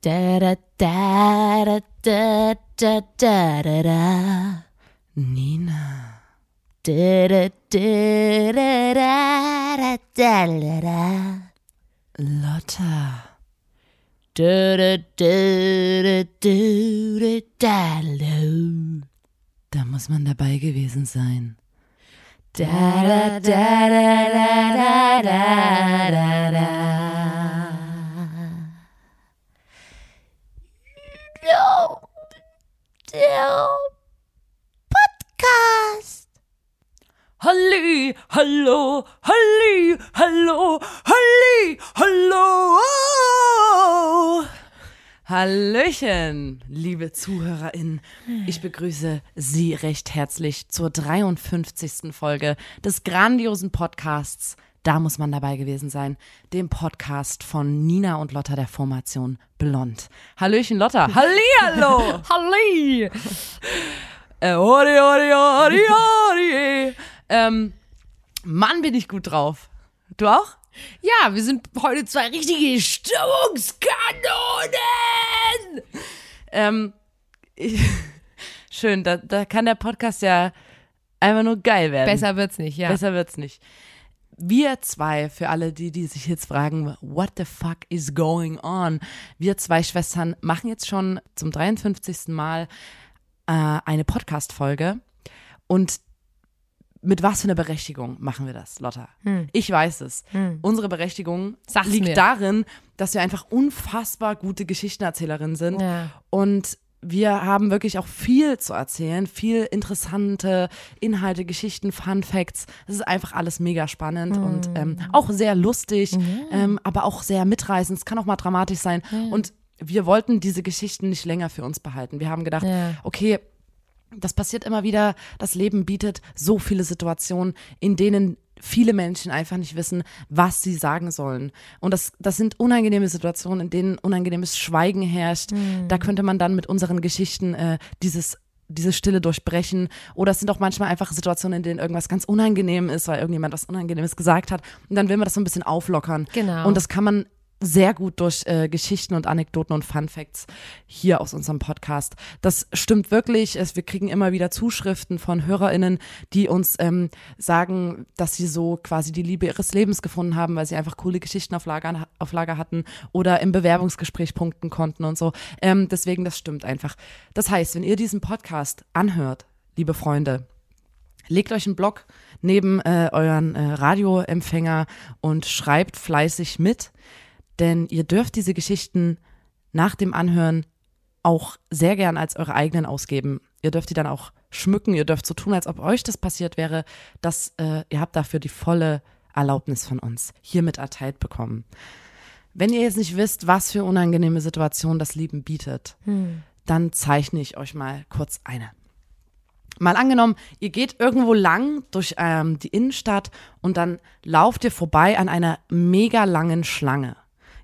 Da da da da da da da da da. Nina. Da da da da da da da da. Lotta. Da da da da da da da. Da muss man dabei gewesen sein. Da da da da da da da da. No, der Podcast. Halli, hallo, halli, hallo, halli, hallo. Hallöchen, liebe ZuhörerInnen. Ich begrüße Sie recht herzlich zur 53. Folge des grandiosen Podcasts Da muss man dabei gewesen sein, dem Podcast von Nina und Lotta der Formation Blond. Hallöchen, Lotta. Halli, hallo. Halli. Äh, hori, hori, hori, hori. Ähm, Mann, bin ich gut drauf. Du auch? Ja, wir sind heute zwei richtige Stimmungskanonen. Ähm, ich, schön, da, da kann der Podcast ja einfach nur geil werden. Besser wird's nicht, ja. Besser wird's nicht. Wir zwei, für alle, die, die sich jetzt fragen, what the fuck is going on? Wir zwei Schwestern machen jetzt schon zum 53. Mal äh, eine Podcast-Folge. Und mit was für einer Berechtigung machen wir das, Lotta? Ich weiß es. Unsere Berechtigung Sag's liegt mir. darin, dass wir einfach unfassbar gute Geschichtenerzählerinnen sind. Ja. Und wir haben wirklich auch viel zu erzählen, viel interessante Inhalte, Geschichten, Fun Facts. Es ist einfach alles mega spannend und ähm, auch sehr lustig, ähm, aber auch sehr mitreißend. Es kann auch mal dramatisch sein. Und wir wollten diese Geschichten nicht länger für uns behalten. Wir haben gedacht, Ja. okay, das passiert immer wieder. Das Leben bietet so viele Situationen, in denen viele Menschen einfach nicht wissen, was sie sagen sollen. Und das, das sind unangenehme Situationen, in denen unangenehmes Schweigen herrscht. Da könnte man dann mit unseren Geschichten äh, dieses diese Stille durchbrechen. Oder es sind auch manchmal einfach Situationen, in denen irgendwas ganz unangenehm ist, weil irgendjemand was Unangenehmes gesagt hat. Und dann will man das so ein bisschen auflockern. Genau. Und das kann man sehr gut durch äh, Geschichten und Anekdoten und Fun Facts hier aus unserem Podcast. Das stimmt wirklich. Es, wir kriegen immer wieder Zuschriften von HörerInnen, die uns ähm, sagen, dass sie so quasi die Liebe ihres Lebens gefunden haben, weil sie einfach coole Geschichten auf Lager, auf Lager hatten oder im Bewerbungsgespräch punkten konnten und so. Ähm, deswegen, das stimmt einfach. Das heißt, wenn ihr diesen Podcast anhört, liebe Freunde, legt euch einen Block neben äh, euren äh, Radioempfänger und schreibt fleißig mit, denn ihr dürft diese Geschichten nach dem Anhören auch sehr gern als eure eigenen ausgeben. Ihr dürft die dann auch schmücken, ihr dürft so tun, als ob euch das passiert wäre, dass äh, ihr habt dafür die volle Erlaubnis von uns hiermit erteilt bekommen. Wenn ihr jetzt nicht wisst, was für unangenehme Situationen das Leben bietet, dann zeichne ich euch mal kurz eine. Mal angenommen, ihr geht irgendwo lang durch ähm, die Innenstadt und dann lauft ihr vorbei an einer mega langen Schlange.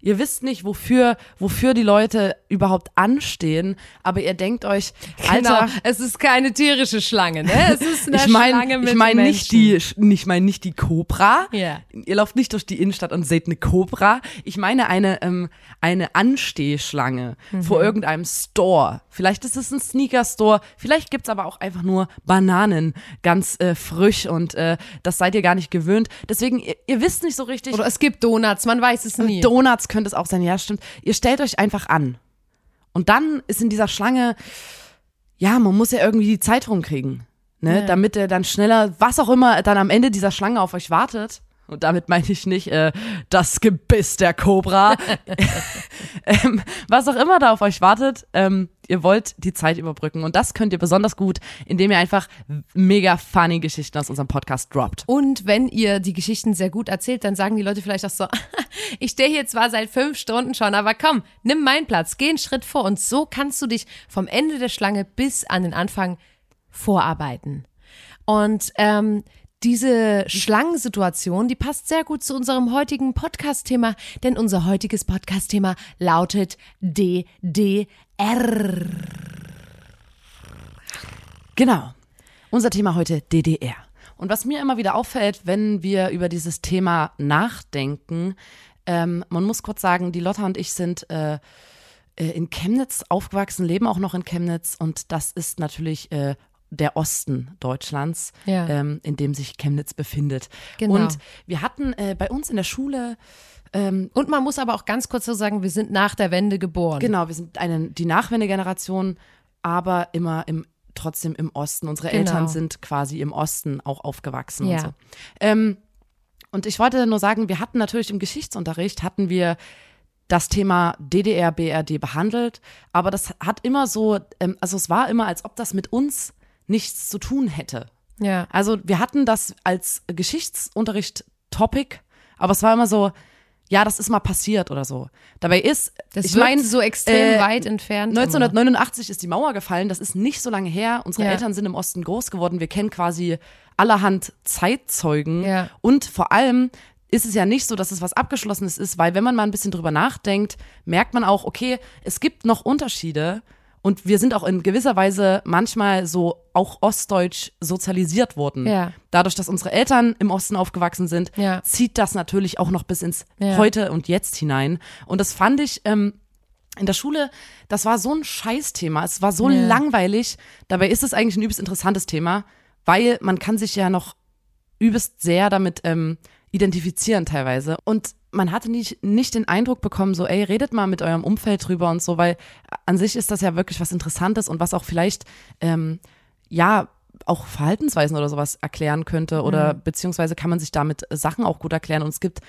Ihr wisst nicht, wofür, wofür die Leute überhaupt anstehen, aber ihr denkt euch, Alter, Genau, es ist keine tierische Schlange, ne? Es ist eine ich meine Schlange mit ich mein nicht die ich meine nicht die Cobra. Ja. Ihr lauft nicht durch die Innenstadt und seht eine Cobra. Ich meine eine ähm, eine Anstehschlange Mhm. vor irgendeinem Store. Vielleicht ist es ein Sneaker Store, vielleicht gibt's aber auch einfach nur Bananen ganz äh, frisch und äh, das seid ihr gar nicht gewöhnt. Deswegen ihr, ihr wisst nicht so richtig. Oder es gibt Donuts, man weiß es nie. Donuts könnte es auch sein, ja, stimmt. Ihr stellt euch einfach an. Und dann ist in dieser Schlange, ja, man muss ja irgendwie die Zeit rumkriegen, ne, Ja. damit er dann schneller, was auch immer dann am Ende dieser Schlange auf euch wartet. Und damit meine ich nicht äh, das Gebiss der Cobra. ähm, was auch immer da auf euch wartet, ähm, ihr wollt die Zeit überbrücken. Und das könnt ihr besonders gut, indem ihr einfach mega funny Geschichten aus unserem Podcast droppt. Und wenn ihr die Geschichten sehr gut erzählt, dann sagen die Leute vielleicht auch so, ich stehe hier zwar seit fünf Stunden schon, aber komm, nimm meinen Platz, geh einen Schritt vor und so kannst du dich vom Ende der Schlange bis an den Anfang vorarbeiten. Und ähm, diese Schlangensituation, die passt sehr gut zu unserem heutigen Podcast-Thema, denn unser heutiges Podcast-Thema lautet DDR. Genau. Unser Thema heute DDR. Und was mir immer wieder auffällt, wenn wir über dieses Thema nachdenken, ähm, man muss kurz sagen, die Lotta und ich sind äh, äh, in Chemnitz aufgewachsen, leben auch noch in Chemnitz und das ist natürlich äh, der Osten Deutschlands, Ja. ähm, in dem sich Chemnitz befindet. Genau. Und wir hatten äh, bei uns in der Schule ähm, Und man muss aber auch ganz kurz so sagen, wir sind nach der Wende geboren. Genau, wir sind eine, die Nachwendegeneration, aber immer im, trotzdem im Osten. Unsere Genau. Eltern sind quasi im Osten auch aufgewachsen Ja. und so. Ähm, und ich wollte nur sagen, wir hatten natürlich im Geschichtsunterricht, hatten wir das Thema DDR, BRD behandelt, aber das hat immer so, ähm, also es war immer, als ob das mit uns nichts zu tun hätte. Ja. Also wir hatten das als Geschichtsunterricht-Topic, aber es war immer so, ja, das ist mal passiert oder so. Dabei ist, Das ich meine, so extrem äh, weit entfernt. immer. 1989 ist die Mauer gefallen, das ist nicht so lange her. Unsere Ja. Eltern sind im Osten groß geworden. Wir kennen quasi allerhand Zeitzeugen. Ja. Und vor allem ist es ja nicht so, dass es was Abgeschlossenes ist, weil wenn man mal ein bisschen drüber nachdenkt, merkt man auch, okay, es gibt noch Unterschiede. Und wir sind auch in gewisser Weise manchmal so auch ostdeutsch sozialisiert worden. Ja. Dadurch, dass unsere Eltern im Osten aufgewachsen sind, Ja. zieht das natürlich auch noch bis ins Ja. Heute und Jetzt hinein. Und das fand ich ähm, in der Schule, das war so ein Scheißthema. Es war so langweilig. Dabei ist es eigentlich ein übelst interessantes Thema, weil man kann sich ja noch übelst sehr damit ähm, identifizieren teilweise. Und man hatte nicht, nicht den Eindruck bekommen, so, ey, redet mal mit eurem Umfeld drüber und so, weil an sich ist das ja wirklich was Interessantes und was auch vielleicht, ähm, ja, auch Verhaltensweisen oder sowas erklären könnte oder beziehungsweise kann man sich damit Sachen auch gut erklären. Und es gibt,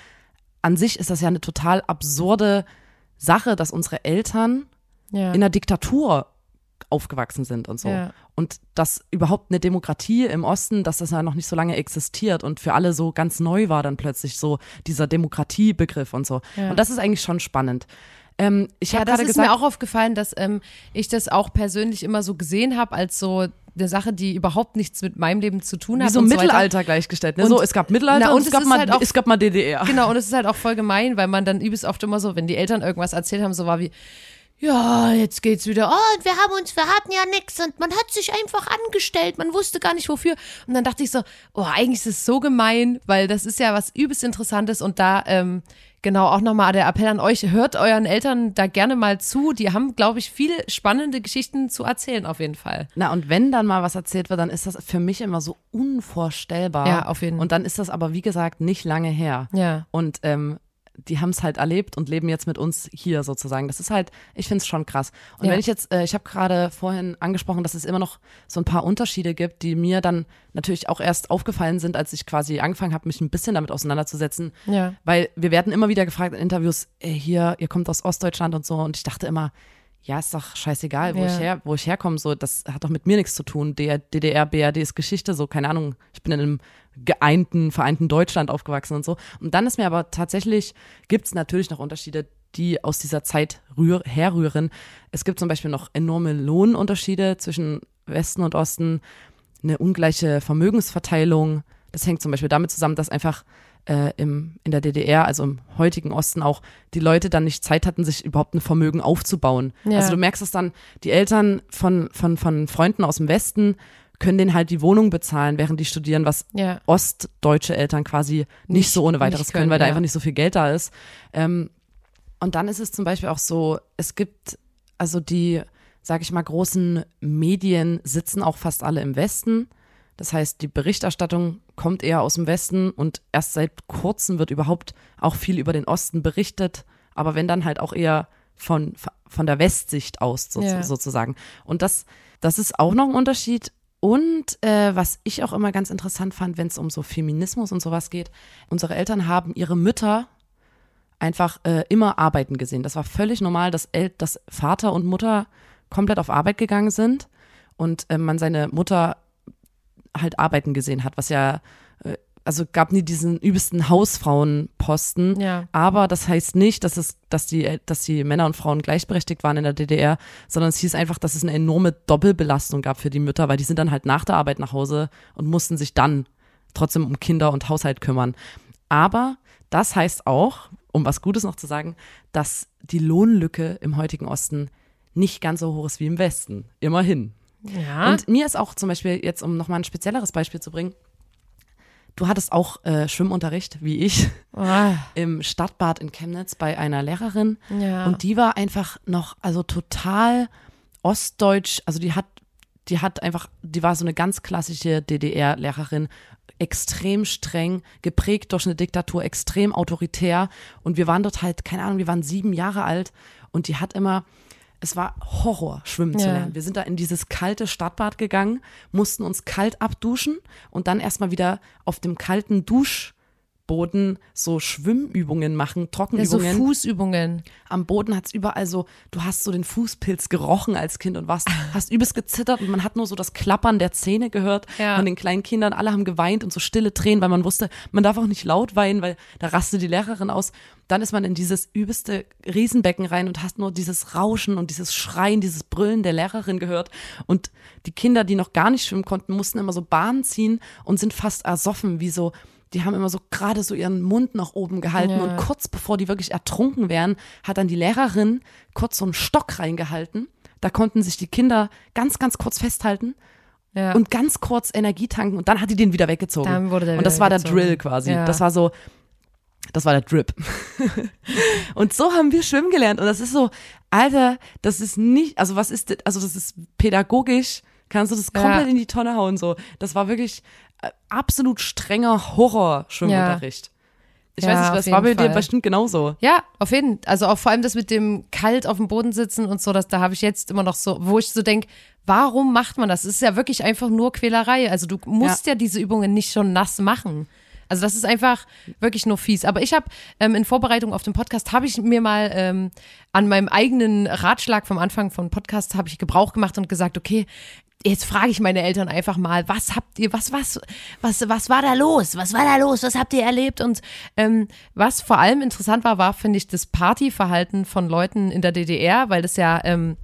an sich ist das ja eine total absurde Sache, dass unsere Eltern ja. in einer Diktatur aufgewachsen sind und so. Ja. Und dass überhaupt eine Demokratie im Osten, dass das ja noch nicht so lange existiert und für alle so ganz neu war dann plötzlich so dieser Demokratiebegriff und so. Ja. Und das ist eigentlich schon spannend. Ähm, ich Ja, habe das ist gesagt, mir auch aufgefallen, dass ähm, ich das auch persönlich immer so gesehen habe als so eine Sache, die überhaupt nichts mit meinem Leben zu tun hat. wie so Mittelalter weiter. gleichgestellt. Ne? Und- so, es gab Mittelalter Na, und, und es, gab mal, halt auch- es gab mal DDR. Genau, und es ist halt auch voll gemein, weil man dann übelst oft immer so, wenn die Eltern irgendwas erzählt haben, so war wie, ja, jetzt geht's wieder, oh, und wir haben uns, wir hatten ja nix und man hat sich einfach angestellt, man wusste gar nicht wofür. Und dann dachte ich so, oh, eigentlich ist es so gemein, weil das ist ja was übelst Interessantes und da, ähm, genau, auch nochmal der Appell an euch, hört euren Eltern da gerne mal zu, die haben, glaube ich, viele spannende Geschichten zu erzählen, auf jeden Fall. Na, und wenn dann mal was erzählt wird, dann ist das für mich immer so unvorstellbar. Ja, auf jeden Fall. Und dann ist das aber, wie gesagt, nicht lange her. Ja. Und ähm, die haben es halt erlebt und leben jetzt mit uns hier sozusagen. Das ist halt, ich finde es schon krass. Und Ja. wenn ich jetzt, äh, ich habe gerade vorhin angesprochen, dass es immer noch so ein paar Unterschiede gibt, die mir dann natürlich auch erst aufgefallen sind, als ich quasi angefangen habe, mich ein bisschen damit auseinanderzusetzen. Ja. Weil wir werden immer wieder gefragt in Interviews, ey, hier, ihr kommt aus Ostdeutschland und so. Und ich dachte immer, ja, ist doch scheißegal, wo Ja. ich her, wo ich herkomme, so, das hat doch mit mir nichts zu tun. Der DDR, BRD ist Geschichte, so, keine Ahnung. Ich bin in einem geeinten, vereinten Deutschland aufgewachsen und so. Und dann ist mir aber tatsächlich, gibt's natürlich noch Unterschiede, die aus dieser Zeit rühr, herrühren. Es gibt zum Beispiel noch enorme Lohnunterschiede zwischen Westen und Osten, eine ungleiche Vermögensverteilung. Das hängt zum Beispiel damit zusammen, dass einfach äh, im, in der DDR, also im heutigen Osten auch, die Leute dann nicht Zeit hatten, sich überhaupt ein Vermögen aufzubauen. Ja. Also du merkst es dann, die Eltern von, von, von Freunden aus dem Westen können denen halt die Wohnung bezahlen, während die studieren, was Ja. ostdeutsche Eltern quasi nicht, Nicht- so ohne weiteres können, können, weil da ja. einfach nicht so viel Geld da ist. Ähm, und dann ist es zum Beispiel auch so, es gibt also die, sag ich mal, großen Medien sitzen auch fast alle im Westen. Das heißt, die Berichterstattung kommt eher aus dem Westen und erst seit kurzem wird überhaupt auch viel über den Osten berichtet. Aber wenn dann halt auch eher von, von der Westsicht aus so, Ja. sozusagen. Und das, das ist auch noch ein Unterschied. Und äh, was ich auch immer ganz interessant fand, wenn es um so Feminismus und sowas geht, unsere Eltern haben ihre Mütter einfach äh, immer arbeiten gesehen. Das war völlig normal, dass, El dass Vater und Mutter komplett auf Arbeit gegangen sind und äh, man seine Mutter halt arbeiten gesehen hat, was ja, äh, also gab nie diesen übelsten Hausfrauenposten, Ja. aber das heißt nicht, dass es, dass die, dass die Männer und Frauen gleichberechtigt waren in der DDR, sondern es hieß einfach, dass es eine enorme Doppelbelastung gab für die Mütter, weil die sind dann halt nach der Arbeit nach Hause und mussten sich dann trotzdem um Kinder und Haushalt kümmern. Aber das heißt auch, um was Gutes noch zu sagen, dass die Lohnlücke im heutigen Osten nicht ganz so hoch ist wie im Westen. Immerhin. Ja. Und mir ist auch zum Beispiel jetzt, um nochmal ein spezielleres Beispiel zu bringen, du hattest auch äh, Schwimmunterricht, wie ich, Ah, im Stadtbad in Chemnitz bei einer Lehrerin. Ja. Und die war einfach noch, also total ostdeutsch, also die hat, die hat einfach, die war so eine ganz klassische DDR-Lehrerin, extrem streng, geprägt durch eine Diktatur, extrem autoritär. Und wir waren dort halt, keine Ahnung, wir waren sieben Jahre alt und die hat immer, es war Horror, schwimmen zu Ja. lernen. Wir sind da in dieses kalte Stadtbad gegangen, mussten uns kalt abduschen und dann erstmal wieder auf dem kalten Duschboden so Schwimmübungen machen, ja, so Trockenübungen. Fußübungen. Am Boden hat's überall so, du hast so den Fußpilz gerochen als Kind und warst, hast übelst gezittert und man hat nur so das Klappern der Zähne gehört Ja. von den kleinen Kindern. Alle haben geweint und so stille Tränen, weil man wusste, man darf auch nicht laut weinen, weil da rastet die Lehrerin aus. Dann ist man in dieses übelste Riesenbecken rein und hast nur dieses Rauschen und dieses Schreien, dieses Brüllen der Lehrerin gehört. Und die Kinder, die noch gar nicht schwimmen konnten, mussten immer so Bahnen ziehen und sind fast ersoffen, wie so, die haben immer so gerade so ihren Mund nach oben gehalten Ja. und kurz bevor die wirklich ertrunken wären, hat dann die Lehrerin kurz so einen Stock reingehalten. Da konnten sich die Kinder ganz, ganz kurz festhalten Ja. und ganz kurz Energie tanken und dann hat die den wieder weggezogen. Dann wurde der und das war der. Drill quasi. Ja. Das war so, das war der Drip. und so haben wir schwimmen gelernt und das ist so, Alter, das ist nicht, also was ist, das? also das ist pädagogisch, kannst du das Ja. komplett in die Tonne hauen so. Das war wirklich äh, absolut strenger Horror-Schwimmunterricht. Ich Ja, weiß nicht, das war bei jeden dir Fall. bestimmt genauso. Ja, auf jeden Fall. Also auch vor allem das mit dem kalt auf dem Boden sitzen und so, das, da habe ich jetzt immer noch so, wo ich so denke, warum macht man das? Es ist ja wirklich einfach nur Quälerei. Also du musst ja, diese Übungen nicht schon nass machen. Also das ist einfach wirklich nur fies. Aber ich habe ähm, in Vorbereitung auf den Podcast, habe ich mir mal ähm, an meinem eigenen Ratschlag vom Anfang von Podcast, habe ich Gebrauch gemacht und gesagt, okay, jetzt frage ich meine Eltern einfach mal, was habt ihr, was, was, was, was war da los? Was war da los? Was habt ihr erlebt? Und ähm, was vor allem interessant war, war, finde ich, das Partyverhalten von Leuten in der DDR, weil das ja ähm,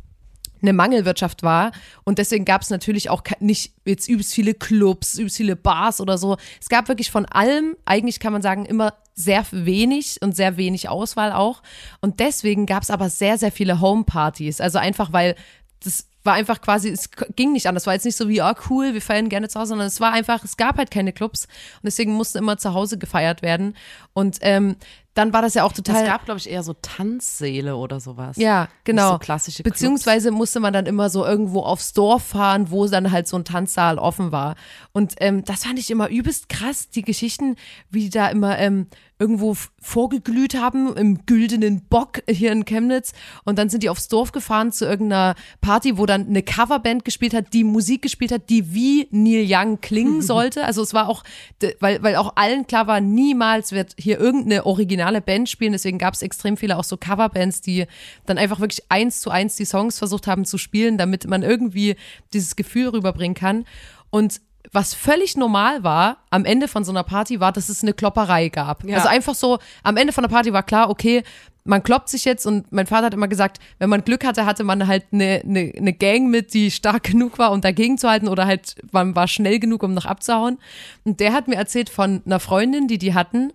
eine Mangelwirtschaft war und deswegen gab es natürlich auch nicht jetzt übelst viele Clubs, übelst viele Bars oder so. Es gab wirklich von allem, eigentlich kann man sagen, immer sehr wenig und sehr wenig Auswahl auch. Und deswegen gab es aber sehr, sehr viele Homepartys. Also einfach, weil das war einfach quasi, es ging nicht anders. Es war jetzt nicht so wie, ah cool, wir feiern gerne zu Hause, sondern es war einfach, es gab halt keine Clubs und deswegen musste immer zu Hause gefeiert werden. Und ähm, dann war das ja auch total. Es gab, glaube ich, eher so Tanzsäle oder sowas. Ja, genau. so klassische Clubs. Beziehungsweise musste man dann immer so irgendwo aufs Dorf fahren, wo dann halt so ein Tanzsaal offen war. Und ähm, das fand ich immer übelst krass, die Geschichten, wie die da immer ähm, irgendwo vorgeglüht haben im güldenen Bock hier in Chemnitz. Und dann sind die aufs Dorf gefahren zu irgendeiner Party, wo dann eine Coverband gespielt hat, die Musik gespielt hat, die wie Neil Young klingen sollte. Also es war auch, weil, weil auch allen klar war, niemals wird hier irgendeine originale Band spielen. Deswegen gab es extrem viele auch so Coverbands, die dann einfach wirklich eins zu eins die Songs versucht haben zu spielen, damit man irgendwie dieses Gefühl rüberbringen kann. Und was völlig normal war am Ende von so einer Party war, dass es eine Klopperei gab. Ja. Also einfach so, am Ende von der Party war klar, okay, man kloppt sich jetzt und mein Vater hat immer gesagt, wenn man Glück hatte, hatte man halt eine, eine, eine Gang mit, die stark genug war, um dagegen zu halten oder halt man war schnell genug, um noch abzuhauen. Und der hat mir erzählt von einer Freundin, die die hatten,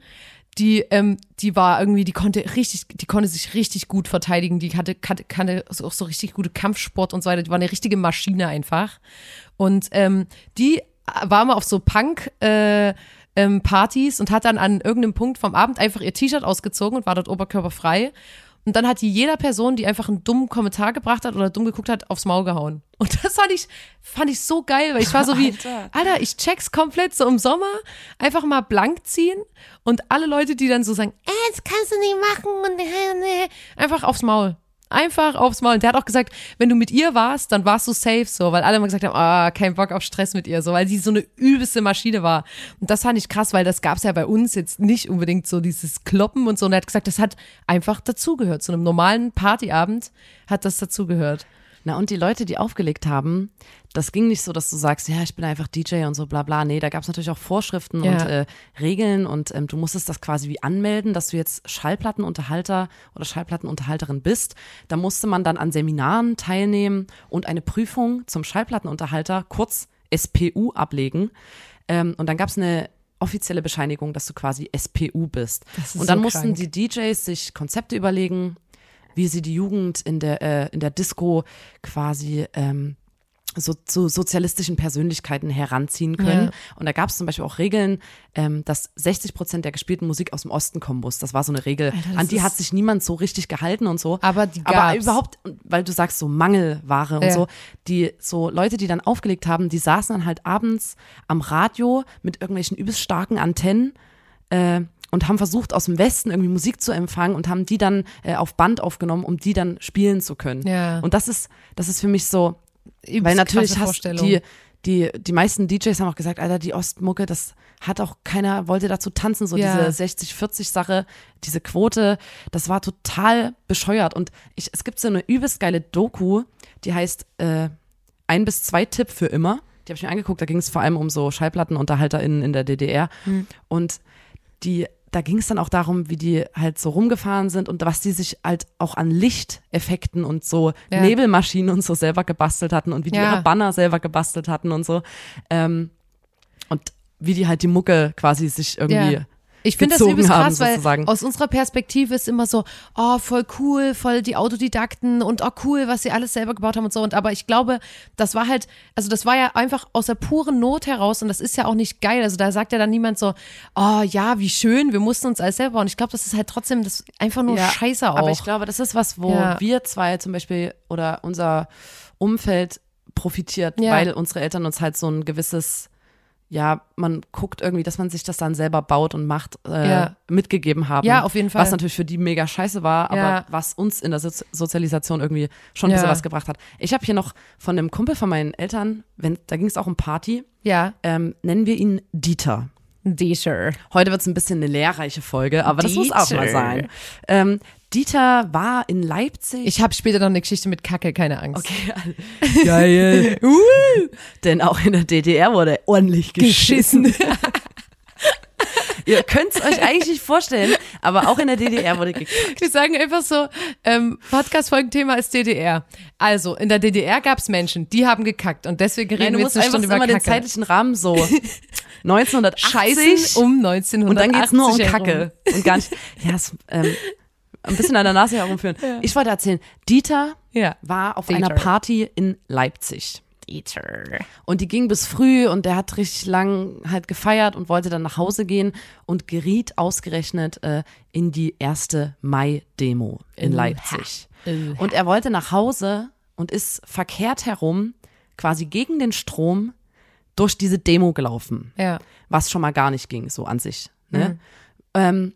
die, ähm, die war irgendwie, die konnte richtig, die konnte sich richtig gut verteidigen, die hatte, hatte, kannte auch so richtig gute Kampfsport und so weiter, die war eine richtige Maschine einfach. Und ähm, die war mal auf so Punk, äh, ähm, Partys und hat dann an irgendeinem Punkt vom Abend einfach ihr T-Shirt ausgezogen und war dort oberkörperfrei. Und dann hat die jeder Person, die einfach einen dummen Kommentar gebracht hat oder dumm geguckt hat, aufs Maul gehauen. Und das fand ich, fand ich so geil, weil ich war so wie, Alter. Alter, ich check's komplett so im Sommer, einfach mal blank ziehen und alle Leute, die dann so sagen, äh, das kannst du nicht machen und äh, nee, einfach aufs Maul. Einfach aufs Maul. Und der hat auch gesagt, wenn du mit ihr warst, dann warst du safe so, weil alle immer gesagt haben, ah, kein Bock auf Stress mit ihr, so, weil sie so eine übelste Maschine war. Und das fand ich krass, weil das gab's ja bei uns jetzt nicht unbedingt so dieses Kloppen und so. Und er hat gesagt, das hat einfach dazugehört. Zu einem normalen Partyabend hat das dazugehört. Na, und die Leute, die aufgelegt haben, das ging nicht so, dass du sagst, ja, ich bin einfach DJ und so bla bla. Nee, da gab es natürlich auch Vorschriften Ja. und äh, Regeln und ähm, du musstest das quasi wie anmelden, dass du jetzt Schallplattenunterhalter oder Schallplattenunterhalterin bist. Da musste man dann an Seminaren teilnehmen und eine Prüfung zum Schallplattenunterhalter, kurz SPU, ablegen. Ähm, und dann gab es eine offizielle Bescheinigung, dass du quasi SPU bist. Das ist und dann so mussten krank. die DJs sich Konzepte überlegen, wie sie die Jugend in der, äh, in der Disco quasi ähm, so zu sozialistischen Persönlichkeiten heranziehen können. Ja. Und da gab es zum Beispiel auch Regeln, ähm, dass 60 Prozent der gespielten Musik aus dem Osten kommen muss. Das war so eine Regel. Alter, An die hat sich niemand so richtig gehalten und so. Aber die Aber gab's. überhaupt, weil du sagst so Mangelware und Ja. so, die so Leute, die dann aufgelegt haben, die saßen dann halt abends am Radio mit irgendwelchen übelst starken Antennen äh, und haben versucht, aus dem Westen irgendwie Musik zu empfangen und haben die dann äh, auf Band aufgenommen, um die dann spielen zu können. Ja. Und das ist, das ist für mich so, Übelst weil natürlich hast die, die, die meisten DJs haben auch gesagt, Alter, die Ostmucke, das hat auch keiner, wollte dazu tanzen, so Ja. diese 60-40-Sache, diese Quote, das war total bescheuert. Und ich, es gibt so eine übelst geile Doku, die heißt äh, Ein bis zwei Tipp für immer. Die habe ich mir angeguckt, da ging es vor allem um so SchallplattenunterhalterInnen in der DDR. Hm. Und die, da ging es dann auch darum, wie die halt so rumgefahren sind und was die sich halt auch an Lichteffekten und so Ja. Nebelmaschinen und so selber gebastelt hatten und wie die Ja. ihre Banner selber gebastelt hatten und so. Ähm, und wie die halt die Mucke quasi sich irgendwie. Ja. Ich finde das übelst haben, krass, weil sozusagen. aus unserer Perspektive ist immer so, oh, voll cool, voll die Autodidakten und oh, cool, was sie alles selber gebaut haben und so. Und aber ich glaube, das war halt, also das war ja einfach aus der puren Not heraus und das ist ja auch nicht geil. Also da sagt ja dann niemand so, oh ja, wie schön, wir mussten uns alles selber bauen. Ich glaube, das ist halt trotzdem das einfach nur Ja, scheiße auch. Aber ich glaube, das ist was, wo Ja. wir zwei zum Beispiel oder unser Umfeld profitiert, Ja. weil unsere Eltern uns halt so ein gewisses, ja, man guckt irgendwie, dass man sich das dann selber baut und macht, äh, Ja. mitgegeben haben. Ja, auf jeden Fall. Was natürlich für die mega scheiße war, aber Ja. was uns in der Sozi Sozialisation irgendwie schon ein Ja. bisschen was gebracht hat. Ich habe hier noch von einem Kumpel von meinen Eltern, wenn, da ging es auch um Party, ja, ähm, nennen wir ihn Dieter. D-Sure. Heute wird es ein bisschen eine lehrreiche Folge, aber das muss auch mal Dieter. sein. Ähm, Dieter war in Leipzig. Ich habe später noch eine Geschichte mit Kacke, keine Angst. Okay, geil. Denn auch in der DDR wurde ordentlich geschissen. Ihr könnt es euch eigentlich nicht vorstellen, aber auch in der DDR wurde gekackt. Wir sagen einfach so, ähm, Podcast-Folgenthema ist DDR. Also, in der DDR gab es Menschen, die haben gekackt und deswegen reden Nein, wir jetzt eine einfach Stunde immer über den Kacke. zeitlichen Rahmen so 1980 Scheißen um 1980 und dann geht's nur um. Kacke und gar nicht. Ja, es, ähm, ein bisschen an der Nase herumführen. Ich wollte erzählen, Dieter Ja. war auf Dieter. einer Party in Leipzig. Dieter. Und die ging bis früh und der hat richtig lang halt gefeiert und wollte dann nach Hause gehen und geriet ausgerechnet äh, in die erste Mai-Demo in Oha. Leipzig. Oha. Und er wollte nach Hause und ist verkehrt herum, quasi gegen den Strom, durch diese Demo gelaufen. Ja. Was schon mal gar nicht ging, so an sich. Ne? Ähm,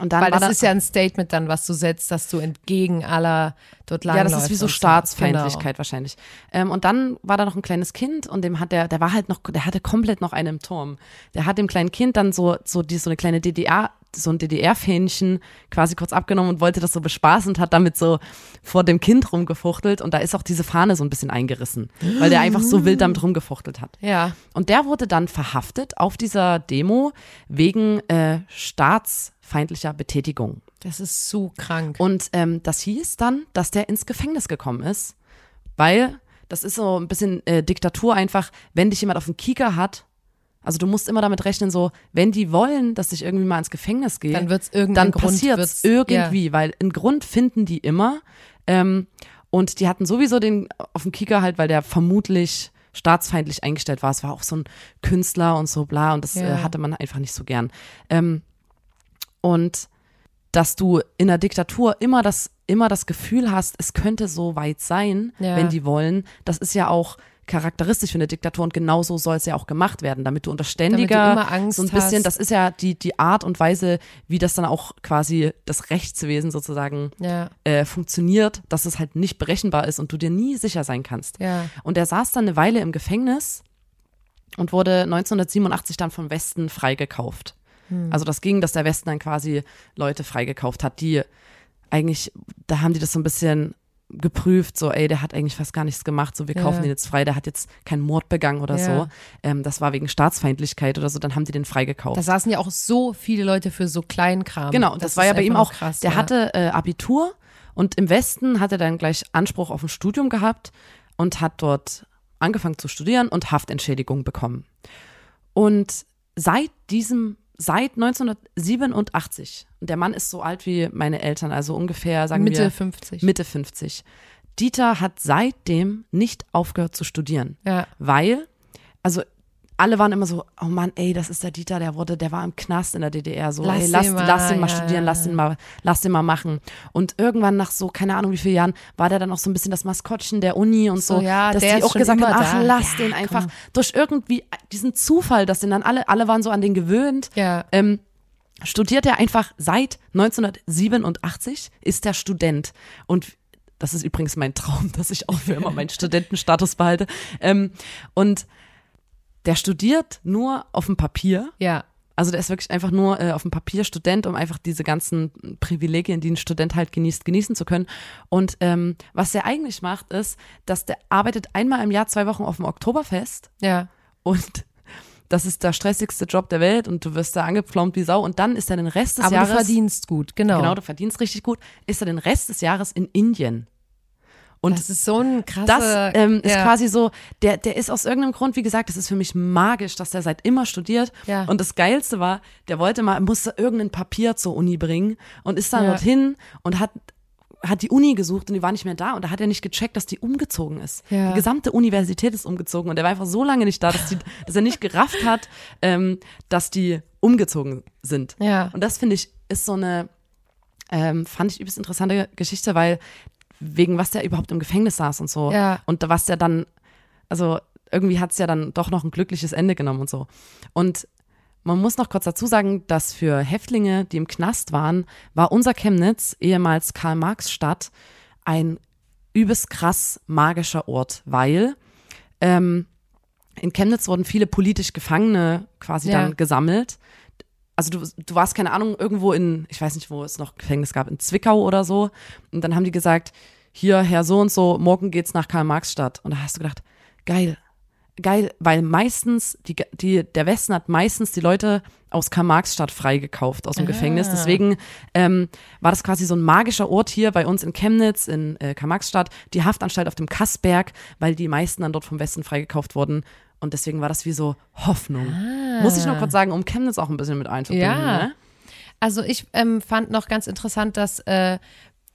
und dann. Weil war das da, ist ja ein Statement dann, was du setzt, dass du entgegen aller dort lang Ja, das ist wie so Staatsfeindlichkeit wahrscheinlich. Ähm, und dann war da noch ein kleines Kind und dem hat der, der war halt noch, der hatte komplett noch einen im Turm. Der hat dem kleinen Kind dann so, so die, so eine kleine DDR, so ein DDR-Fähnchen quasi kurz abgenommen und wollte das so bespaßen und hat damit so vor dem Kind rumgefuchtelt und da ist auch diese Fahne so ein bisschen eingerissen, weil der einfach so wild damit rumgefuchtelt hat. Ja. Und der wurde dann verhaftet auf dieser Demo wegen äh, staatsfeindlicher Betätigung. Das ist so krank. Und ähm, das hieß dann, dass der ins Gefängnis gekommen ist, weil das ist so ein bisschen äh, Diktatur einfach, wenn dich jemand auf den Kieker hat. Also du musst immer damit rechnen, so, wenn die wollen, dass ich irgendwie mal ins Gefängnis gehe, Dann wird's irgendein dann Grund, passiert's wird's- irgendwie, weil einen Grund finden die immer. Ähm, und die hatten sowieso den auf dem Kieker halt, weil der vermutlich staatsfeindlich eingestellt war. Es war auch so ein Künstler und so bla und das Ja. äh, hatte man einfach nicht so gern. Ähm, und dass du in der Diktatur immer das, immer das Gefühl hast, es könnte so weit sein, Ja. wenn die wollen. Das ist ja auch charakteristisch für eine Diktatur und genauso soll es ja auch gemacht werden, damit du unter ständiger, Angst so ein bisschen, hast. das ist ja die, die Art und Weise, wie das dann auch quasi das Rechtswesen sozusagen Ja. äh, funktioniert, dass es halt nicht berechenbar ist und du dir nie sicher sein kannst. Ja. Und er saß dann eine Weile im Gefängnis und wurde 1987 dann vom Westen freigekauft. Also das ging, dass der Westen dann quasi Leute freigekauft hat, die eigentlich, da haben die das so ein bisschen geprüft, so, ey, der hat eigentlich fast gar nichts gemacht, so, wir Ja. kaufen den jetzt frei, der hat jetzt keinen Mord begangen oder Ja. so. Ähm, das war wegen Staatsfeindlichkeit oder so, dann haben die den freigekauft. Da saßen ja auch so viele Leute für so Kleinkram. Genau, das, war ist ja bei ihm auch. krass. der ja. hatte äh, Abitur und im Westen hat er dann gleich Anspruch auf ein Studium gehabt und hat dort angefangen zu studieren und Haftentschädigung bekommen. Und seit diesem, seit 1987, und der Mann ist so alt wie meine Eltern, also ungefähr, sagen Mitte wir, 50. Mitte 50, Dieter hat seitdem nicht aufgehört zu studieren. Ja. Weil, also alle waren immer so, oh Mann, ey, das ist der Dieter, der wurde, der war im Knast in der DDR, so, Lass ey, lass, ihn mal, lass ihn mal ja, studieren, lass ihn mal, lass ihn mal machen. Und irgendwann nach so, keine Ahnung wie vielen Jahren, war der dann auch so ein bisschen das Maskottchen der Uni und so, So, ja, dass der die ist auch gesagt haben, ach, da. lass Ja, den einfach, komm. durch irgendwie diesen Zufall, dass den dann alle, alle waren so an den gewöhnt, Ja. ähm, studiert er einfach seit 1987, ist er Student. Und das ist übrigens mein Traum, dass ich auch für immer meinen Studentenstatus behalte. Ähm, und der studiert nur auf dem Papier. Ja. Also der ist wirklich einfach nur äh, auf dem Papier Student, um einfach diese ganzen Privilegien, die ein Student halt genießt, genießen zu können. Und ähm, was der eigentlich macht, ist, dass der arbeitet einmal im Jahr zwei Wochen auf dem Oktoberfest Ja. und das ist der stressigste Job der Welt und du wirst da angepflaumt wie Sau und dann ist er den Rest des Aber Jahres du verdienst gut, genau. genau, du verdienst richtig gut, ist er den Rest des Jahres in Indien. Und das ist so ein krasser. das ähm, ist ja. quasi so, der, der ist aus irgendeinem Grund, wie gesagt, das ist für mich magisch, dass der seit immer studiert. Ja. Und das Geilste war, der wollte mal, musste irgendein Papier zur Uni bringen und ist dann Ja. dorthin und hat hat die Uni gesucht und die war nicht mehr da und da hat er nicht gecheckt, dass die umgezogen ist. Ja. Die gesamte Universität ist umgezogen und er war einfach so lange nicht da, dass, die, dass er nicht gerafft hat, ähm, dass die umgezogen sind. Ja. Und das finde ich ist so eine, ähm, fand ich übelst interessante Geschichte, weil wegen was der überhaupt im Gefängnis saß und so. Ja. Und was der dann, also irgendwie hat es ja dann doch noch ein glückliches Ende genommen und so. Und man muss noch kurz dazu sagen, dass für Häftlinge, die im Knast waren, war unser Chemnitz, ehemals Karl-Marx-Stadt, ein übelst krass magischer Ort, weil ähm, in Chemnitz wurden viele politisch Gefangene quasi Ja. dann gesammelt. Also du, du warst, keine Ahnung, irgendwo in, ich weiß nicht, wo es noch Gefängnis gab, in Zwickau oder so. Und dann haben die gesagt, hier, Herr so und so, morgen geht's nach Karl-Marx-Stadt. Und da hast du gedacht, geil, geil, weil meistens, die, die, der Westen hat meistens die Leute aus Karl-Marx-Stadt freigekauft, aus dem Gefängnis. Deswegen ähm, war das quasi so ein magischer Ort hier bei uns in Chemnitz, in äh, Karl-Marx-Stadt, die Haftanstalt auf dem Kassberg, weil die meisten dann dort vom Westen freigekauft wurden. Und deswegen war das wie so Hoffnung. Muss ich nur kurz sagen, um Chemnitz auch ein bisschen mit einzubinden. Ja. Ne? Also ich ähm, fand noch ganz interessant, dass äh,